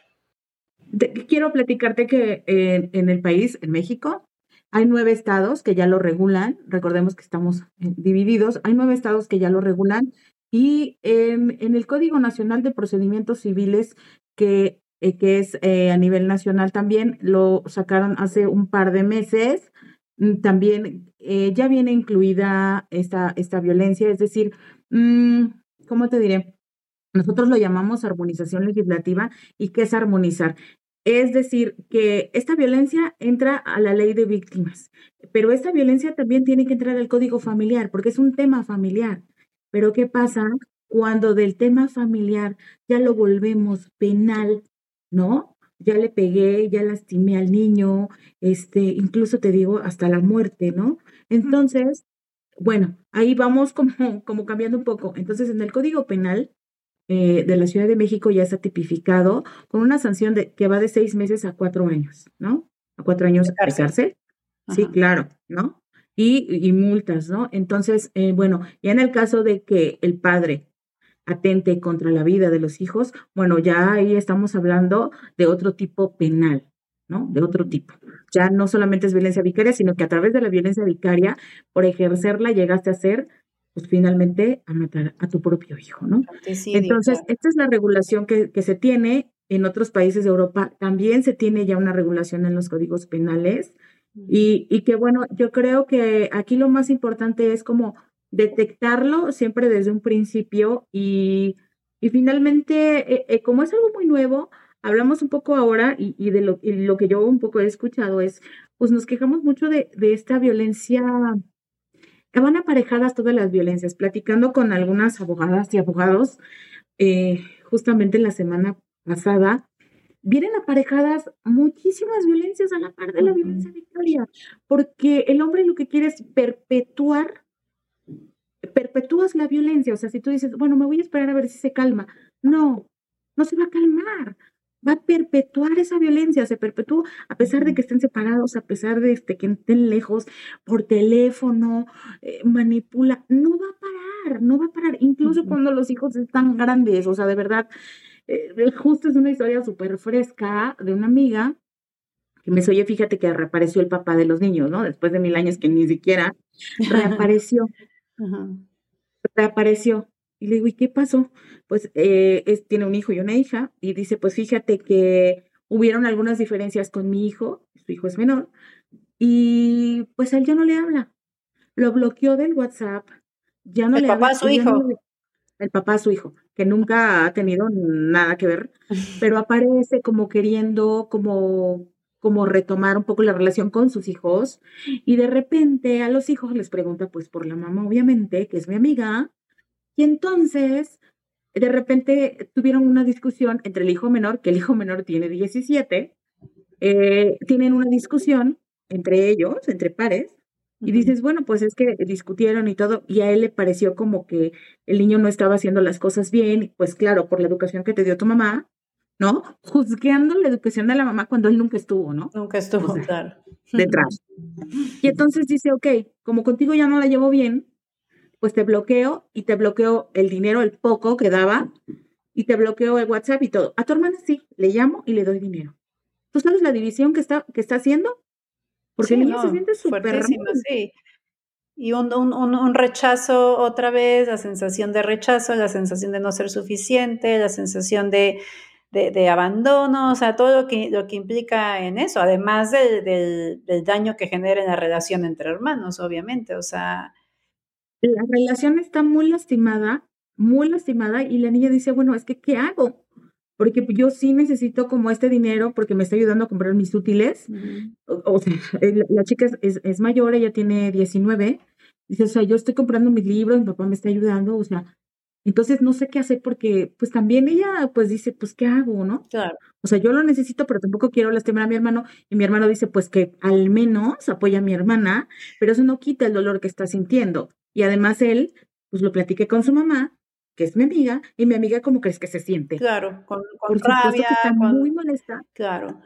quiero platicarte que en el país, en México, hay nueve estados que ya lo regulan, recordemos que estamos eh, divididos, hay nueve estados que ya lo regulan y en, el Código Nacional de Procedimientos Civiles, que, eh, que es eh, a nivel nacional también, lo sacaron hace un par de meses, mm, también ya viene incluida esta, esta violencia, es decir, mm, ¿cómo te diré? Nosotros lo llamamos armonización legislativa. ¿Y qué es armonizar? Es decir, que esta violencia entra a la ley de víctimas, pero esta violencia también tiene que entrar al código familiar, porque es un tema familiar. Pero ¿qué pasa cuando del tema familiar ya lo volvemos penal, ¿no? Ya le pegué, ya lastimé al niño, este, incluso te digo hasta la muerte, ¿no? Entonces, bueno, ahí vamos como, como cambiando un poco. Entonces, en el Código Penal eh, de la Ciudad de México ya está tipificado con una sanción de, que va de seis meses a cuatro años, ¿no? A cuatro años de cárcel. Sí, claro, ¿no? Y, y, multas, ¿no? Entonces, eh, bueno, ya en el caso de que el padre atente contra la vida de los hijos, bueno, ya ahí estamos hablando de otro tipo penal, ¿no? De otro tipo. Ya no solamente es violencia vicaria, sino que a través de la violencia vicaria, por ejercerla, llegaste a ser pues finalmente a matar a tu propio hijo, ¿no? Entonces, esta es la regulación que, que se tiene en otros países de Europa. También se tiene ya una regulación en los códigos penales. Y, y que bueno, yo creo que aquí lo más importante es como detectarlo siempre desde un principio y, y finalmente, eh, eh, como es algo muy nuevo, hablamos un poco ahora y, y de lo, y lo, que yo un poco he escuchado es, pues nos quejamos mucho de, de esta violencia, que van aparejadas todas las violencias, platicando con algunas abogadas y abogados, eh, justamente en la semana pasada, vienen aparejadas muchísimas violencias a la par de la violencia victoria, porque el hombre lo que quiere es perpetuar perpetúas la violencia. O sea, si tú dices, bueno, me voy a esperar a ver si se calma. No, no se va a calmar. Va a perpetuar esa violencia, se perpetúa a pesar de que estén separados, a pesar de este, que estén lejos, por teléfono, eh, manipula. No va a parar, no va a parar, incluso cuando los hijos están grandes. O sea, de verdad, eh, justo es una historia súper fresca de una amiga que me dice, oye, fíjate que reapareció el papá de los niños, ¿no? Después de mil años que ni siquiera reapareció. Reapareció. Y le digo, ¿y qué pasó? Pues eh, es, tiene un hijo y una hija. Y dice, pues fíjate que hubieron algunas diferencias con mi hijo, su hijo es menor, y pues él ya no le habla. Lo bloqueó del WhatsApp, ya no el le papá a su hijo. El papá a su hijo, que nunca ha tenido nada que ver, pero aparece como queriendo, como como retomar un poco la relación con sus hijos y de repente a los hijos les pregunta pues por la mamá obviamente, que es mi amiga, y entonces de repente tuvieron una discusión entre el hijo menor, que el hijo menor tiene 17, eh, tienen una discusión entre ellos, entre pares, y dices, bueno, pues es que discutieron y todo, y a él le pareció como que el niño no estaba haciendo las cosas bien, pues claro, por la educación que te dio tu mamá, ¿no? Juzgando la educación de la mamá cuando él nunca estuvo, ¿no? Nunca estuvo, claro. Detrás. Y entonces dice, ok, como contigo ya no la llevo bien, pues te bloqueo y te bloqueo el dinero, el poco que daba, y te bloqueo el WhatsApp y todo. A tu hermana sí, le llamo y le doy dinero. ¿Tú sabes la división que está, que está haciendo? Porque el niño se siente súper sí. Y un, un, un, rechazo otra vez, la sensación de rechazo, la sensación de no ser suficiente, la sensación de, de, abandono, o sea, todo lo que, lo que implica en eso, además del, daño que genera en la relación entre hermanos, obviamente, o sea. La relación está muy lastimada, muy lastimada, y la niña dice, bueno, es que, ¿qué hago? Porque yo sí necesito como este dinero porque me está ayudando a comprar mis útiles. o, sea, la, chica es, es, mayor, ella tiene 19. Dice, o sea, yo estoy comprando mis libros, mi papá me está ayudando, o sea, entonces no sé qué hacer porque pues también ella pues dice, pues ¿qué hago, no? Claro. O sea, yo lo necesito, pero tampoco quiero lastimar a mi hermano y mi hermano dice pues que al menos apoya a mi hermana, pero eso no quita el dolor que está sintiendo. Y además él pues lo platiqué con su mamá, que es mi amiga, y mi amiga cómo crees que se siente. Claro, con, con rabia, con... muy molesta. Claro.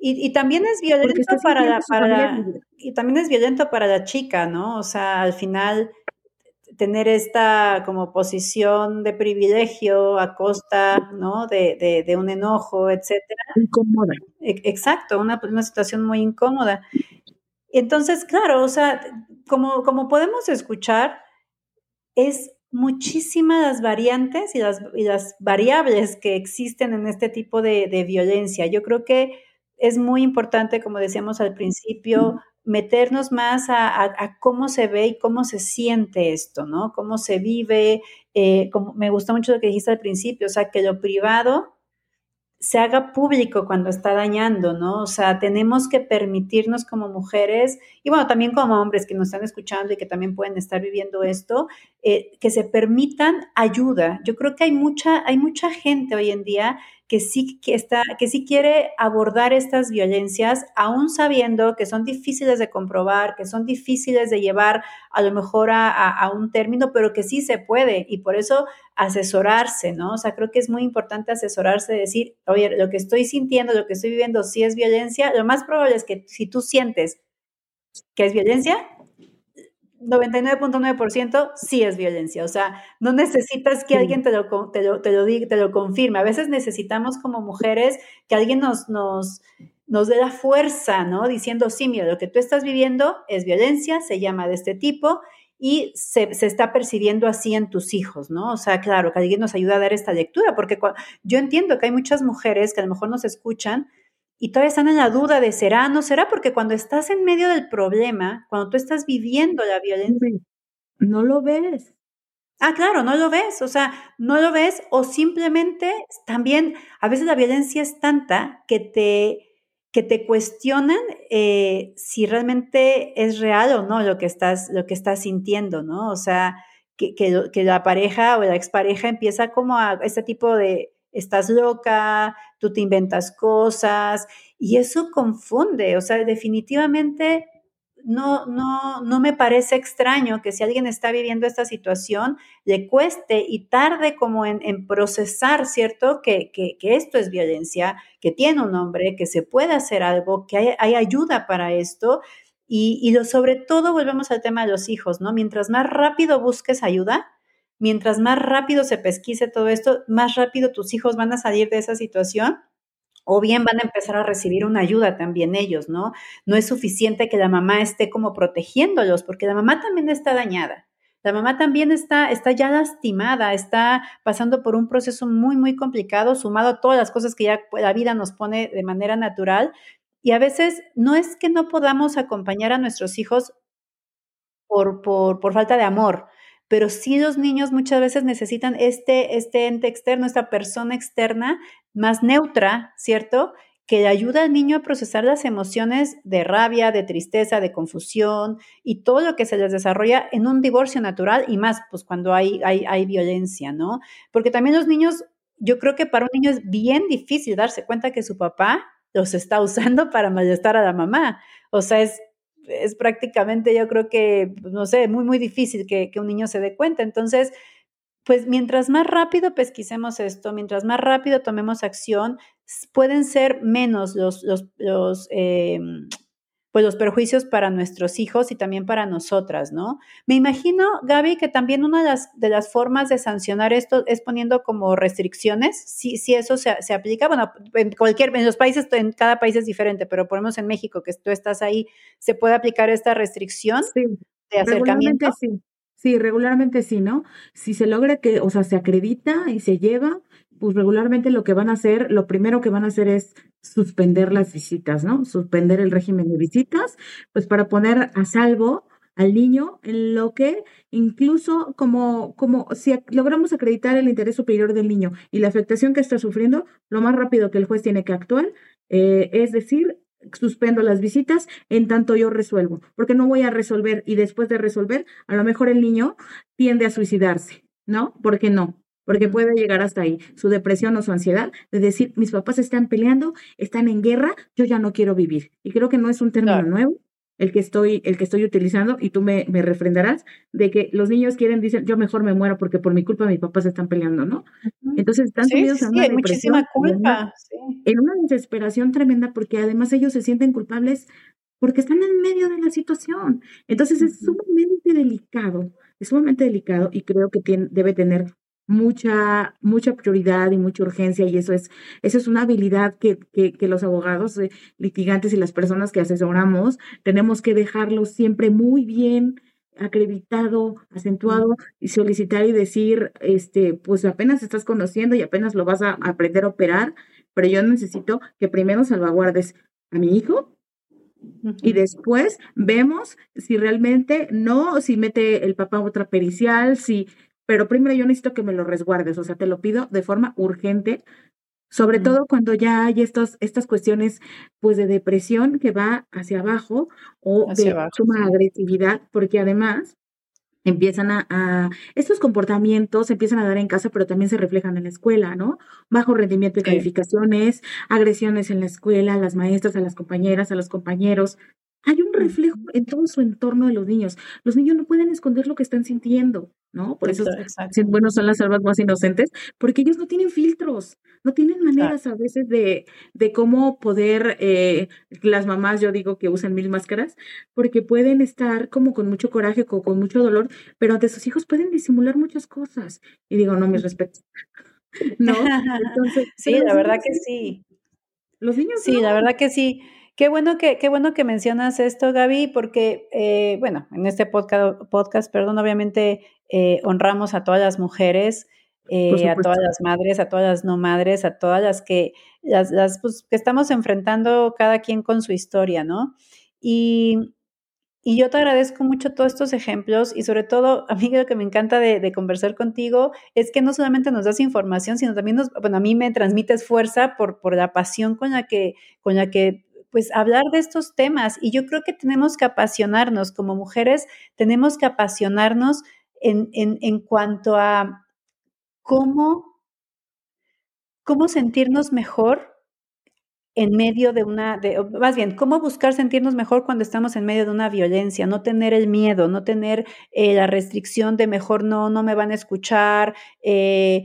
Y, y, también es violento para la, para la, y también es violento para la chica, ¿no? O sea, al final tener esta como posición de privilegio a costa, ¿no? De, de, un enojo, etcétera. Incómoda. E, exacto, una, una situación muy incómoda. Entonces, claro, o sea, como, como podemos escuchar, es muchísimas variantes y las, variables que existen en este tipo de, violencia. Yo creo que es muy importante, como decíamos al principio, meternos más a, cómo se ve y cómo se siente esto, ¿no? Cómo se vive. Eh, como, me gusta mucho lo que dijiste al principio, o sea, que lo privado se haga público cuando está dañando, ¿no? O sea, tenemos que permitirnos como mujeres y bueno, también como hombres que nos están escuchando y que también pueden estar viviendo esto, eh, que se permitan ayuda. Yo creo que hay mucha, hay mucha gente hoy en día que sí, que, está, que sí quiere abordar estas violencias, aún sabiendo que son difíciles de comprobar, que son difíciles de llevar a lo mejor a, un término, pero que sí se puede. Y por eso asesorarse, ¿no? O sea, creo que es muy importante asesorarse, decir, oye, lo que estoy sintiendo, lo que estoy viviendo, si es violencia, lo más probable es que si tú sientes que es violencia, 99.9% sí es violencia. O sea, no necesitas que alguien te lo, te lo, te lo, diga, te lo confirme. A veces necesitamos como mujeres que alguien nos, nos, nos dé la fuerza, ¿no? Diciendo, sí, mira, lo que tú estás viviendo es violencia, se llama de este tipo y se, se, está percibiendo así en tus hijos, ¿no? O sea, claro, que alguien nos ayuda a dar esta lectura, porque yo entiendo que hay muchas mujeres que a lo mejor nos escuchan y todavía están en la duda de será, no será, porque cuando estás en medio del problema, cuando tú estás viviendo la violencia... No lo ves. Ah, claro, no lo ves, o sea, no lo ves o simplemente también a veces la violencia es tanta que te, que te cuestionan eh, si realmente es real o no lo que estás, lo que estás sintiendo, ¿no? O sea, que, que, que la pareja o la expareja empieza como a este tipo de, estás loca, tú te inventas cosas y eso confunde, o sea, definitivamente no, no, no me parece extraño que si alguien está viviendo esta situación, le cueste y tarde como en, procesar, ¿cierto? Que, que, esto es violencia, que tiene un nombre, que se puede hacer algo, que hay, hay ayuda para esto. Y, y lo, sobre todo volvemos al tema de los hijos, ¿no? Mientras más rápido busques ayuda, mientras más rápido se pesquise todo esto, más rápido tus hijos van a salir de esa situación o bien van a empezar a recibir una ayuda también ellos, ¿no? No es suficiente que la mamá esté como protegiéndolos, porque la mamá también está dañada. La mamá también está, está ya lastimada, está pasando por un proceso muy, muy complicado, sumado a todas las cosas que ya la vida nos pone de manera natural. Y a veces no es que no podamos acompañar a nuestros hijos por, por, por falta de amor, pero sí los niños muchas veces necesitan este, este ente externo, esta persona externa más neutra, ¿cierto? Que le ayuda al niño a procesar las emociones de rabia, de tristeza, de confusión y todo lo que se les desarrolla en un divorcio natural y más, pues cuando hay, hay, hay violencia, ¿no? Porque también los niños, yo creo que para un niño es bien difícil darse cuenta que su papá los está usando para molestar a la mamá. O sea, es es prácticamente, yo creo que, pues, no sé, muy, muy difícil que, un niño se dé cuenta. Entonces, pues mientras más rápido pesquisemos esto, mientras más rápido tomemos acción, pueden ser menos los, los, los em, pues los perjuicios para nuestros hijos y también para nosotras, ¿no? Me imagino, Gaby, que también una de las, de las formas de sancionar esto es poniendo como restricciones, si, si eso se, se aplica, bueno, en cualquier, en los países, en cada país es diferente, pero ponemos en México, que tú estás ahí, ¿se puede aplicar esta restricción de acercamiento? Sí. Sí, regularmente sí, ¿no? Si se logra que, o sea, se acredita y se lleva, pues regularmente lo que van a hacer, lo primero que van a hacer es suspender las visitas, ¿no? Suspender el régimen de visitas, pues para poner a salvo al niño en lo que incluso como, como si logramos acreditar el interés superior del niño y la afectación que está sufriendo, lo más rápido que el juez tiene que actuar, eh, es decir, suspendo las visitas en tanto yo resuelvo, porque no voy a resolver y después de resolver, a lo mejor el niño tiende a suicidarse, ¿no? ¿Por qué no? Porque puede llegar hasta ahí, su depresión o su ansiedad, de decir, mis papás están peleando, están en guerra, yo ya no quiero vivir. Y creo que no es un término nuevo el que estoy, el que estoy utilizando, y tú me, me, refrendarás, de que los niños quieren, dicen, yo mejor me muero porque por mi culpa mis papás están peleando, ¿no? Entonces están sí, una muchísima culpa. En una desesperación tremenda porque además ellos se sienten culpables porque están en medio de la situación. Entonces es sumamente delicado, es sumamente delicado y creo que tiene, debe tener mucha, mucha prioridad y mucha urgencia y eso es, eso es una habilidad que, que, que los abogados eh, litigantes y las personas que asesoramos tenemos que dejarlo siempre muy bien acreditado, acentuado y solicitar y decir, este, pues apenas estás conociendo y apenas lo vas a aprender a operar, pero yo necesito que primero salvaguardes a mi hijo y después vemos si realmente no, si mete el papá otra pericial, si, pero primero yo necesito que me lo resguardes, o sea, te lo pido de forma urgente, sobre todo cuando ya hay estos, estas cuestiones pues de depresión que va hacia abajo o de suma agresividad, porque además empiezan a, estos comportamientos se empiezan a dar en casa, pero también se reflejan en la escuela, ¿no? Bajo rendimiento de calificaciones, agresiones en la escuela, a las maestras, a las compañeras, a los compañeros, hay un reflejo en todo su entorno de los niños. Los niños no pueden esconder lo que están sintiendo, ¿no? Por eso, bueno, son las almas más inocentes, porque ellos no tienen filtros, no tienen maneras a veces de, de cómo poder, eh, las mamás, yo digo que usan mil máscaras, porque pueden estar como con mucho coraje, con, con mucho dolor, pero ante sus hijos pueden disimular muchas cosas. Y digo, no, mis respetos. ¿No? Entonces, sí, la verdad que sí. Los niños. Sí, la verdad que sí Qué bueno que, qué bueno que mencionas esto, Gaby, porque, eh, bueno, en este podcast, podcast perdón, obviamente eh, honramos a todas las mujeres, eh, a todas las madres, a todas las no madres, a todas las que, las, las pues, que estamos enfrentando cada quien con su historia, ¿no? Y, y yo te agradezco mucho todos estos ejemplos y sobre todo, a mí lo que me encanta de, conversar contigo es que no solamente nos das información, sino también nos, bueno, a mí me transmites fuerza por, por la pasión con la que, con la que pues hablar de estos temas. Y yo creo que tenemos que apasionarnos como mujeres, tenemos que apasionarnos en, en, en cuanto a cómo, cómo sentirnos mejor en medio de una, de, más bien, cómo buscar sentirnos mejor cuando estamos en medio de una violencia, no tener el miedo, no tener eh, la restricción de mejor no, no me van a escuchar, eh,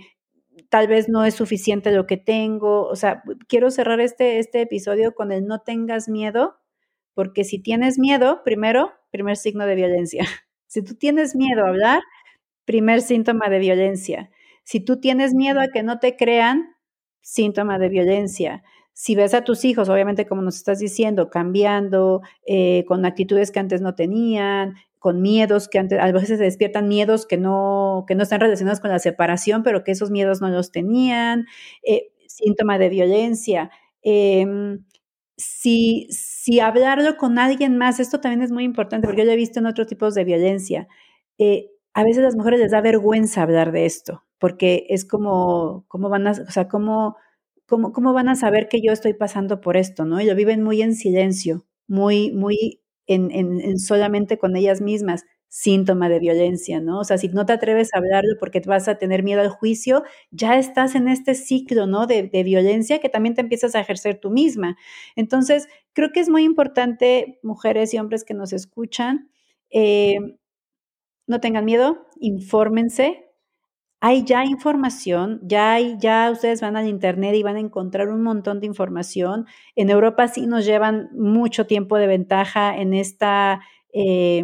tal vez no es suficiente lo que tengo. O sea, quiero cerrar este, este episodio con el no tengas miedo, porque si tienes miedo, primero, primer signo de violencia. Si tú tienes miedo a hablar, primer síntoma de violencia. Si tú tienes miedo a que no te crean, síntoma de violencia si ves a tus hijos, obviamente como nos estás diciendo, cambiando, eh, con actitudes que antes no tenían, con miedos que antes, a veces se despiertan miedos que no, que no están relacionados con la separación, pero que esos miedos no los tenían, eh, síntoma de violencia. Em, si, si hablarlo con alguien más, esto también es muy importante, porque yo lo he visto en otros tipos de violencia. Eh, a veces las mujeres les da vergüenza hablar de esto, porque es como, ¿cómo van a, o sea, cómo ¿cómo, ¿cómo van a saber que yo estoy pasando por esto? ¿no? Y lo viven muy en silencio, muy, muy en, en, solamente con ellas mismas, síntoma de violencia, ¿no? O sea, si no te atreves a hablarlo porque vas a tener miedo al juicio, ya estás en este ciclo, ¿no? De, de violencia que también te empiezas a ejercer tú misma. Entonces, creo que es muy importante, mujeres y hombres que nos escuchan, eh, no tengan miedo, infórmense, hay ya información, ya hay, ya ustedes van al internet y van a encontrar un montón de información. En Europa sí nos llevan mucho tiempo de ventaja en esta eh,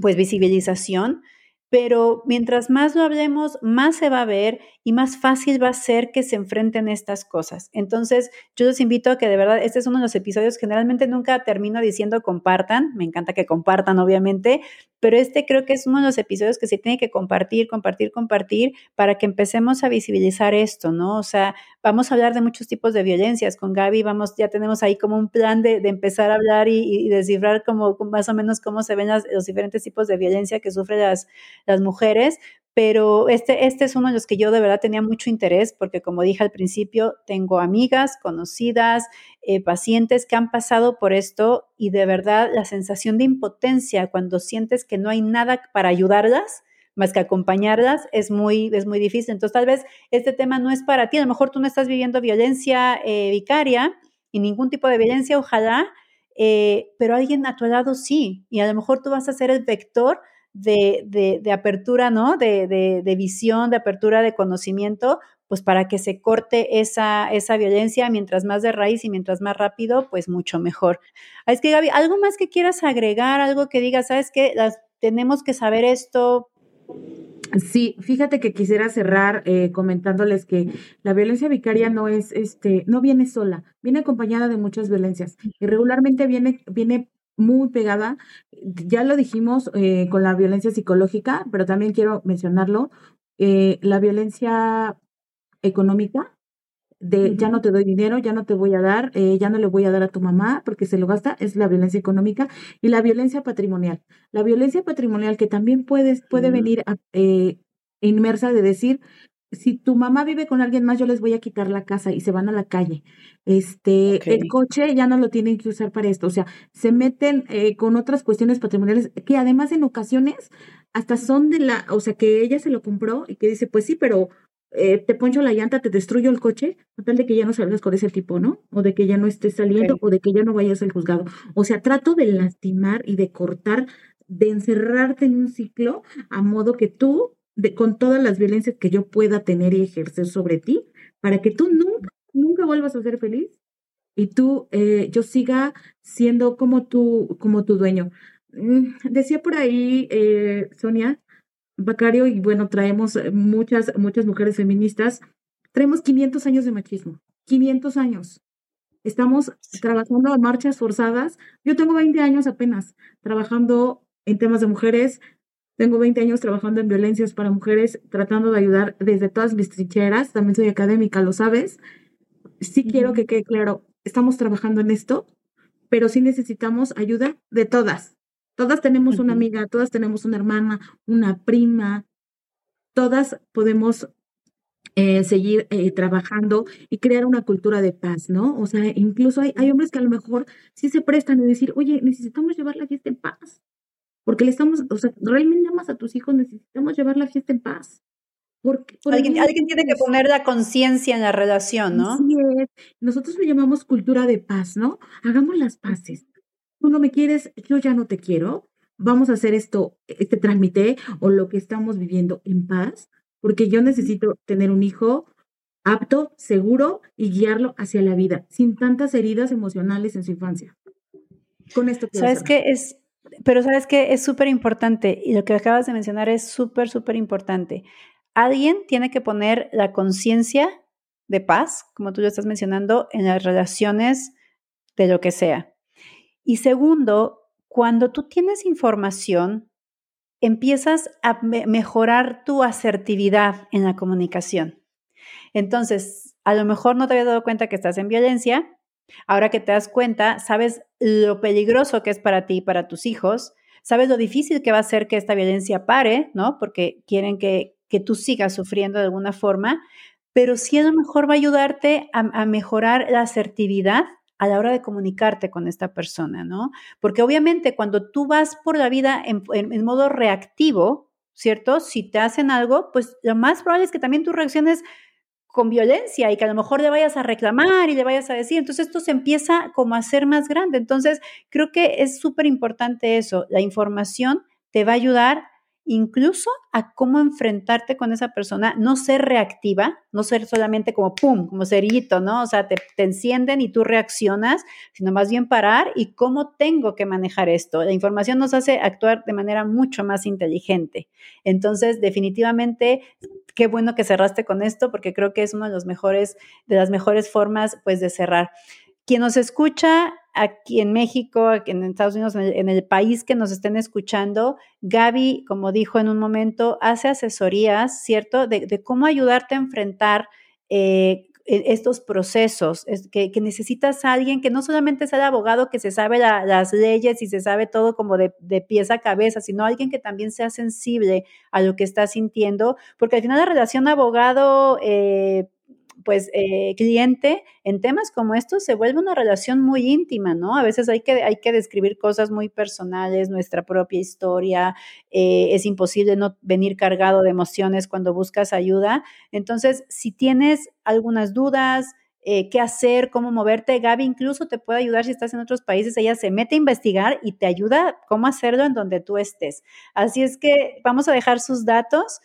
pues visibilización, pero mientras más lo hablemos, más se va a ver y más fácil va a ser que se enfrenten estas cosas. Entonces, yo los invito a que de verdad, este es uno de los episodios, generalmente nunca termino diciendo compartan, me encanta que compartan, obviamente, pero este creo que es uno de los episodios que se tiene que compartir, compartir, compartir para que empecemos a visibilizar esto, ¿no? O sea, vamos a hablar de muchos tipos de violencias. Con Gaby vamos, ya tenemos ahí como un plan de, empezar a hablar y, descifrar como más o menos cómo se ven los diferentes tipos de violencia que sufren las, las mujeres, pero este, este es uno de los que yo de verdad tenía mucho interés porque como dije al principio, tengo amigas, conocidas, eh, pacientes que han pasado por esto y de verdad la sensación de impotencia cuando sientes que no hay nada para ayudarlas más que acompañarlas es muy, es muy difícil. Entonces tal vez este tema no es para ti, a lo mejor tú no estás viviendo violencia eh, vicaria y ningún tipo de violencia, ojalá, eh, pero alguien a tu lado sí, y a lo mejor tú vas a ser el vector de, de, apertura, ¿no? De, de, visión, de apertura de conocimiento, pues para que se corte esa, esa violencia, mientras más de raíz y mientras más rápido, pues mucho mejor. Es que Gaby, ¿algo más que quieras agregar? Algo que digas, ¿sabes qué? Tenemos que saber esto. Sí, fíjate que quisiera cerrar eh, comentándoles que la violencia vicaria no es, este, no viene sola, viene acompañada de muchas violencias y regularmente viene, viene muy pegada. Ya lo dijimos eh, con la violencia psicológica, pero también quiero mencionarlo, eh, la violencia económica, de ya no te doy dinero, ya no te voy a dar, eh, ya no le voy a dar a tu mamá porque se lo gasta, es la violencia económica y la violencia patrimonial. La violencia patrimonial que también puedes, puede venir a, inmersa de decir, si tu mamá vive con alguien más, yo les voy a quitar la casa y se van a la calle. Este, el coche ya no lo tienen que usar para esto. O sea, se meten eh, con otras cuestiones patrimoniales que además en ocasiones hasta son de la, o sea, que ella se lo compró y que dice, pues sí, pero eh, te poncho la llanta, te destruyo el coche, tal de que ya no salgas con ese tipo, ¿no? O de que ya no estés saliendo o de que ya no vayas al juzgado. O sea, trato de lastimar y de cortar, de encerrarte en un ciclo a modo que tú de, con todas las violencias que yo pueda tener y ejercer sobre ti, para que tú nunca, nunca vuelvas a ser feliz y tú, eh, yo siga siendo como tú, como tu dueño. Mm, decía por ahí eh, Sonia Bacario, y bueno, traemos muchas, muchas mujeres feministas, traemos 500 años de machismo, 500 años. Estamos trabajando a marchas forzadas. Yo tengo 20 años apenas trabajando en temas de mujeres. Tengo 20 años trabajando en violencias para mujeres, tratando de ayudar desde todas mis trincheras. También soy académica, lo sabes. Sí quiero que quede claro, estamos trabajando en esto, pero sí necesitamos ayuda de todas. Todas tenemos una amiga, todas tenemos una hermana, una prima. Todas podemos eh, seguir eh, trabajando y crear una cultura de paz, ¿no? O sea, incluso hay, hay hombres que a lo mejor sí se prestan a decir, oye, necesitamos llevar la fiesta en paz, porque le estamos, o sea, realmente amas a tus hijos, necesitamos llevar la fiesta en paz. Porque, alguien, alguien tiene que poner la conciencia en la relación, ¿no? Sí es. Nosotros lo llamamos cultura de paz, ¿no? Hagamos las paces. Tú no me quieres, yo ya no te quiero. Vamos a hacer esto, este trámite o lo que estamos viviendo en paz porque yo necesito tener un hijo apto, seguro y guiarlo hacia la vida, sin tantas heridas emocionales en su infancia. Con esto ¿Sabes qué es? Pero sabes que es súper importante y lo que acabas de mencionar es súper, súper importante. Alguien tiene que poner la conciencia de paz, como tú lo estás mencionando, en las relaciones de lo que sea. Y segundo, cuando tú tienes información empiezas a mejorar tu asertividad en la comunicación. Entonces, a lo mejor no te habías dado cuenta que estás en violencia. Ahora que te das cuenta, sabes lo peligroso que es para ti y para tus hijos. Sabes lo difícil que va a ser que esta violencia pare, ¿no? Porque quieren que, que tú sigas sufriendo de alguna forma. Pero sí a lo mejor va a ayudarte a, a mejorar la asertividad a la hora de comunicarte con esta persona, ¿no? Porque obviamente cuando tú vas por la vida en, modo reactivo, ¿cierto? Si te hacen algo, pues lo más probable es que también tú reacciones con violencia y que a lo mejor le vayas a reclamar y le vayas a decir. Entonces esto se empieza como a ser más grande. Entonces creo que es súper importante eso. La información te va a ayudar incluso a cómo enfrentarte con esa persona, no ser reactiva, no ser solamente como pum, como cerillito, ¿no? O sea, te, encienden y tú reaccionas, sino más bien parar y cómo tengo que manejar esto. La información nos hace actuar de manera mucho más inteligente. Entonces, definitivamente, qué bueno que cerraste con esto, porque creo que es una de los mejores, de las mejores formas, pues, de cerrar. Quien nos escucha aquí en México, en Estados Unidos, en el, país que nos estén escuchando, Gaby, como dijo en un momento, hace asesorías, ¿cierto? De, cómo ayudarte a enfrentar eh, estos procesos, es que, necesitas a alguien que no solamente sea el abogado que se sabe las leyes y se sabe todo como de, de pies a cabeza, sino alguien que también sea sensible a lo que está sintiendo, porque al final la relación abogado... Eh, pues eh, cliente en temas como estos se vuelve una relación muy íntima, ¿no? A veces hay que, hay que describir cosas muy personales, nuestra propia historia, eh, es imposible no venir cargado de emociones cuando buscas ayuda. Entonces, si tienes algunas dudas, eh, qué hacer, cómo moverte. Gaby incluso te puede ayudar si estás en otros países. Ella se mete a investigar y te ayuda cómo hacerlo en donde tú estés. Así es que vamos a dejar sus datos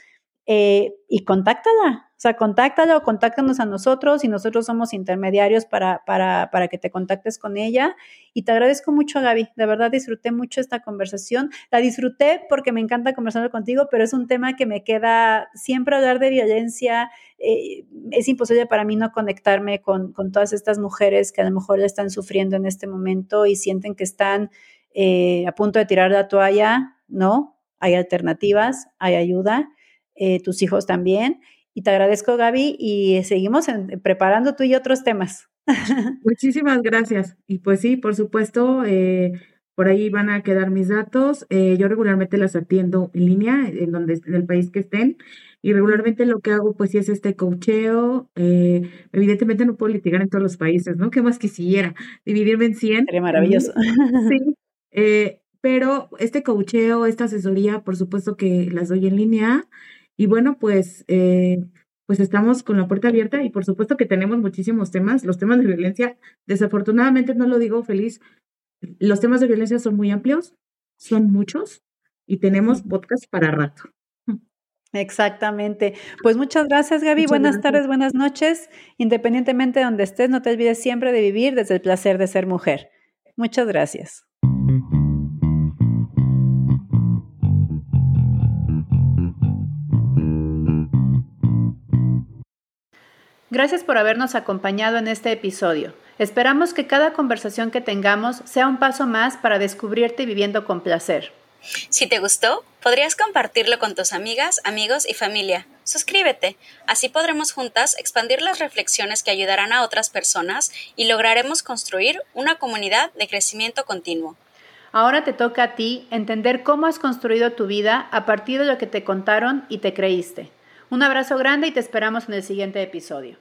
y contáctala. O sea, contáctala o contáctanos a nosotros y nosotros somos intermediarios para, para, para, que te contactes con ella. Y te agradezco mucho, Gaby. De verdad disfruté mucho esta conversación. La disfruté porque me encanta conversar contigo, pero es un tema que me queda siempre hablar de violencia. Eh, es imposible para mí no conectarme con, con, todas estas mujeres que a lo mejor están sufriendo en este momento y sienten que están eh, a punto de tirar la toalla. No, hay alternativas, hay ayuda. Eh, tus hijos también y te agradezco, Gaby, y seguimos preparando tú y otros temas. Muchísimas gracias. Y pues sí, por supuesto, eh, por ahí van a quedar mis datos. Eh, yo regularmente las atiendo en línea, en donde en el país que estén. Y regularmente lo que hago, pues sí, es este cocheo. Eh, evidentemente no puedo litigar en todos los países, ¿no? ¿Qué más quisiera? Dividirme en 100. Sería maravilloso. Sí. pero este cocheo, esta asesoría, por supuesto que las doy en línea. Y bueno, pues, eh, pues estamos con la puerta abierta y por supuesto que tenemos muchísimos temas. Los temas de violencia, desafortunadamente no lo digo feliz, los temas de violencia son muy amplios, son muchos y tenemos podcast para rato. Exactamente. Pues muchas gracias, Gaby. buenas tardes, buenas noches. Independientemente de donde estés, no te olvides siempre de vivir desde el placer de ser mujer. Muchas gracias. Gracias por habernos acompañado en este episodio. Esperamos que cada conversación que tengamos sea un paso más para descubrirte viviendo con placer. Si te gustó, podrías compartirlo con tus amigas, amigos y familia. Suscríbete, así podremos juntas expandir las reflexiones que ayudarán a otras personas y lograremos construir una comunidad de crecimiento continuo. Ahora te toca a ti entender cómo has construido tu vida a partir de lo que te contaron y te creíste. Un abrazo grande y te esperamos en el siguiente episodio.